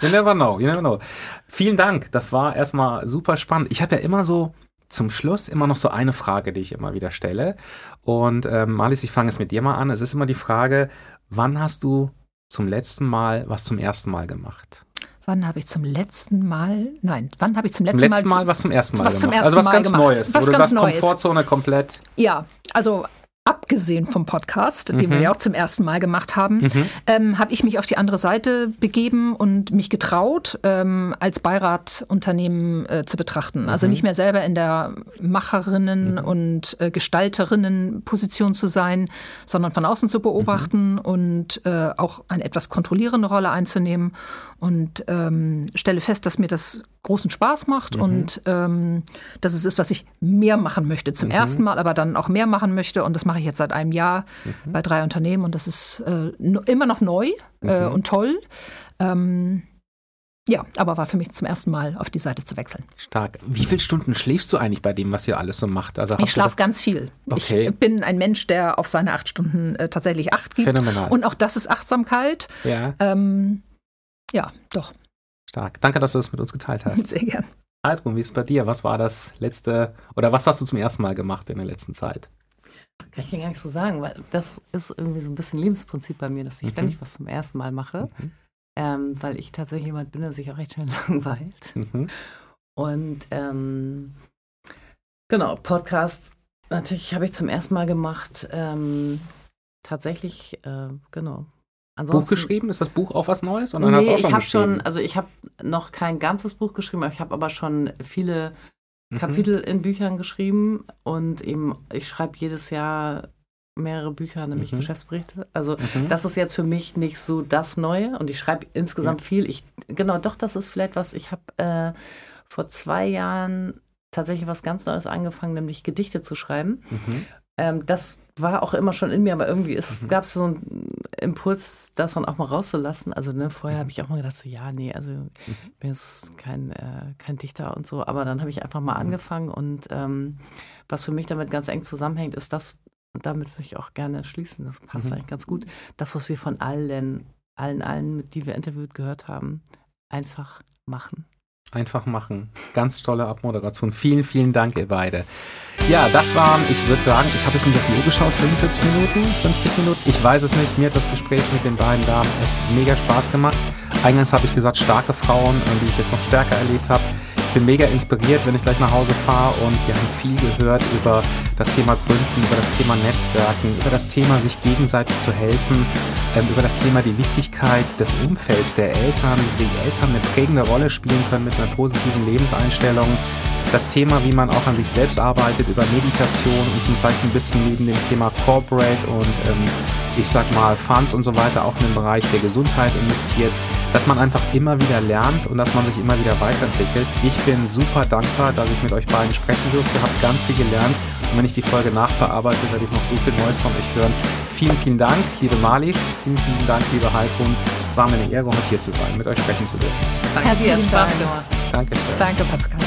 You never know, you never know. Vielen Dank, das war erstmal super spannend. Ich habe ja immer so zum Schluss immer noch so eine Frage, die ich immer wieder stelle. Und ähm, Marlies, ich fange es mit dir mal an. Es ist immer die Frage, wann hast du zum letzten Mal was zum ersten Mal gemacht? Wann habe ich zum letzten Mal, nein, wann habe ich zum Zum letzten, letzten Mal, was zum ersten Mal was zum gemacht? ersten also was Mal ganz gemacht. Neues, Was wo du ganz sagst, Neues. Komfortzone komplett. Ja, also abgesehen vom Podcast, den Mhm. wir ja auch zum ersten Mal gemacht haben, Mhm. ähm, habe ich mich auf die andere Seite begeben und mich getraut, ähm, als Beirat Unternehmen äh, zu betrachten. Also Mhm. nicht mehr selber in der Macherinnen- und äh, Gestalterinnen-Position zu sein, sondern von außen zu beobachten und äh, auch eine etwas kontrollierende Rolle einzunehmen. Und ähm, stelle fest, dass mir das großen Spaß macht und ähm, dass es ist, was ich mehr machen möchte. Zum ersten Mal, aber dann auch mehr machen möchte. Und das mache ich jetzt seit einem Jahr bei drei Unternehmen und das ist äh, immer noch neu äh, und toll. Ähm, ja, aber war für mich zum ersten Mal auf die Seite zu wechseln. Stark. Wie viele Stunden schläfst du eigentlich bei dem, was ihr alles so macht? Also Ich schlafe ganz viel. Okay. Ich bin ein Mensch, der auf seine acht Stunden äh, tatsächlich acht gibt. Phänomenal. Und auch das ist Achtsamkeit. ja, Ähm, ja, doch, stark. Danke, dass du das mit uns geteilt hast. sehr gern. Heidrun, wie ist es bei dir? Was war das letzte oder was hast du zum ersten Mal gemacht in der letzten Zeit? Kann ich dir gar nicht so sagen, weil das ist irgendwie so ein bisschen Lebensprinzip bei mir, dass ich Mhm. ständig was zum ersten Mal mache, Mhm. ähm, weil ich tatsächlich jemand bin, der sich auch recht schnell langweilt. Mhm. Und ähm, genau, Podcast natürlich habe ich zum ersten Mal gemacht. Ähm, tatsächlich, äh, genau. Ansonsten, Buch geschrieben? Ist das Buch auch was Neues? Und dann nee, hast du auch schon ich habe schon, also ich habe noch kein ganzes Buch geschrieben, aber ich habe aber schon viele mhm. Kapitel in Büchern geschrieben und eben, ich schreibe jedes Jahr mehrere Bücher, nämlich mhm. Geschäftsberichte. Also mhm. das ist jetzt für mich nicht so das Neue und ich schreibe insgesamt ja. viel. Ich, genau, doch, das ist vielleicht was, ich habe äh, vor zwei Jahren tatsächlich was ganz Neues angefangen, nämlich Gedichte zu schreiben. Mhm. Ähm, das war auch immer schon in mir, aber irgendwie mhm. gab es so einen Impuls, das dann auch mal rauszulassen. Also ne, vorher habe ich auch mal gedacht, so, ja, nee, also mhm. ich bin jetzt kein, äh, kein Dichter und so, aber dann habe ich einfach mal mhm. angefangen und ähm, was für mich damit ganz eng zusammenhängt, ist das, und damit würde ich auch gerne schließen, das passt mhm. eigentlich ganz gut, das, was wir von allen, allen, allen, die wir interviewt gehört haben, einfach machen. Einfach machen. Ganz tolle Abmoderation. Vielen, vielen Dank, ihr beide. Ja, das waren, ich würde sagen, ich habe jetzt nicht auf die Uhr geschaut, 45 Minuten, 50 Minuten, ich weiß es nicht. Mir hat das Gespräch mit den beiden Damen echt mega Spaß gemacht. Eingangs habe ich gesagt, starke Frauen, die ich jetzt noch stärker erlebt habe bin mega inspiriert, wenn ich gleich nach Hause fahre und wir haben viel gehört über das Thema Gründen, über das Thema Netzwerken, über das Thema sich gegenseitig zu helfen, ähm, über das Thema die Wichtigkeit des Umfelds der Eltern, wie Eltern eine prägende Rolle spielen können mit einer positiven Lebenseinstellung. Das Thema, wie man auch an sich selbst arbeitet, über Meditation und vielleicht ein bisschen neben dem Thema Corporate und ähm, ich sag mal Funds und so weiter auch in den Bereich der Gesundheit investiert dass man einfach immer wieder lernt und dass man sich immer wieder weiterentwickelt. Ich bin super dankbar, dass ich mit euch beiden sprechen durfte, habe ganz viel gelernt und wenn ich die Folge nachbearbeite, werde ich noch so viel Neues von euch hören. Vielen, vielen Dank, liebe Marlies, vielen, vielen Dank, liebe Heidrun. Es war mir eine Ehre, heute hier zu sein, mit euch sprechen zu dürfen. Danke. Herzlichen Spaß gemacht. Danke. Danke, Pascal.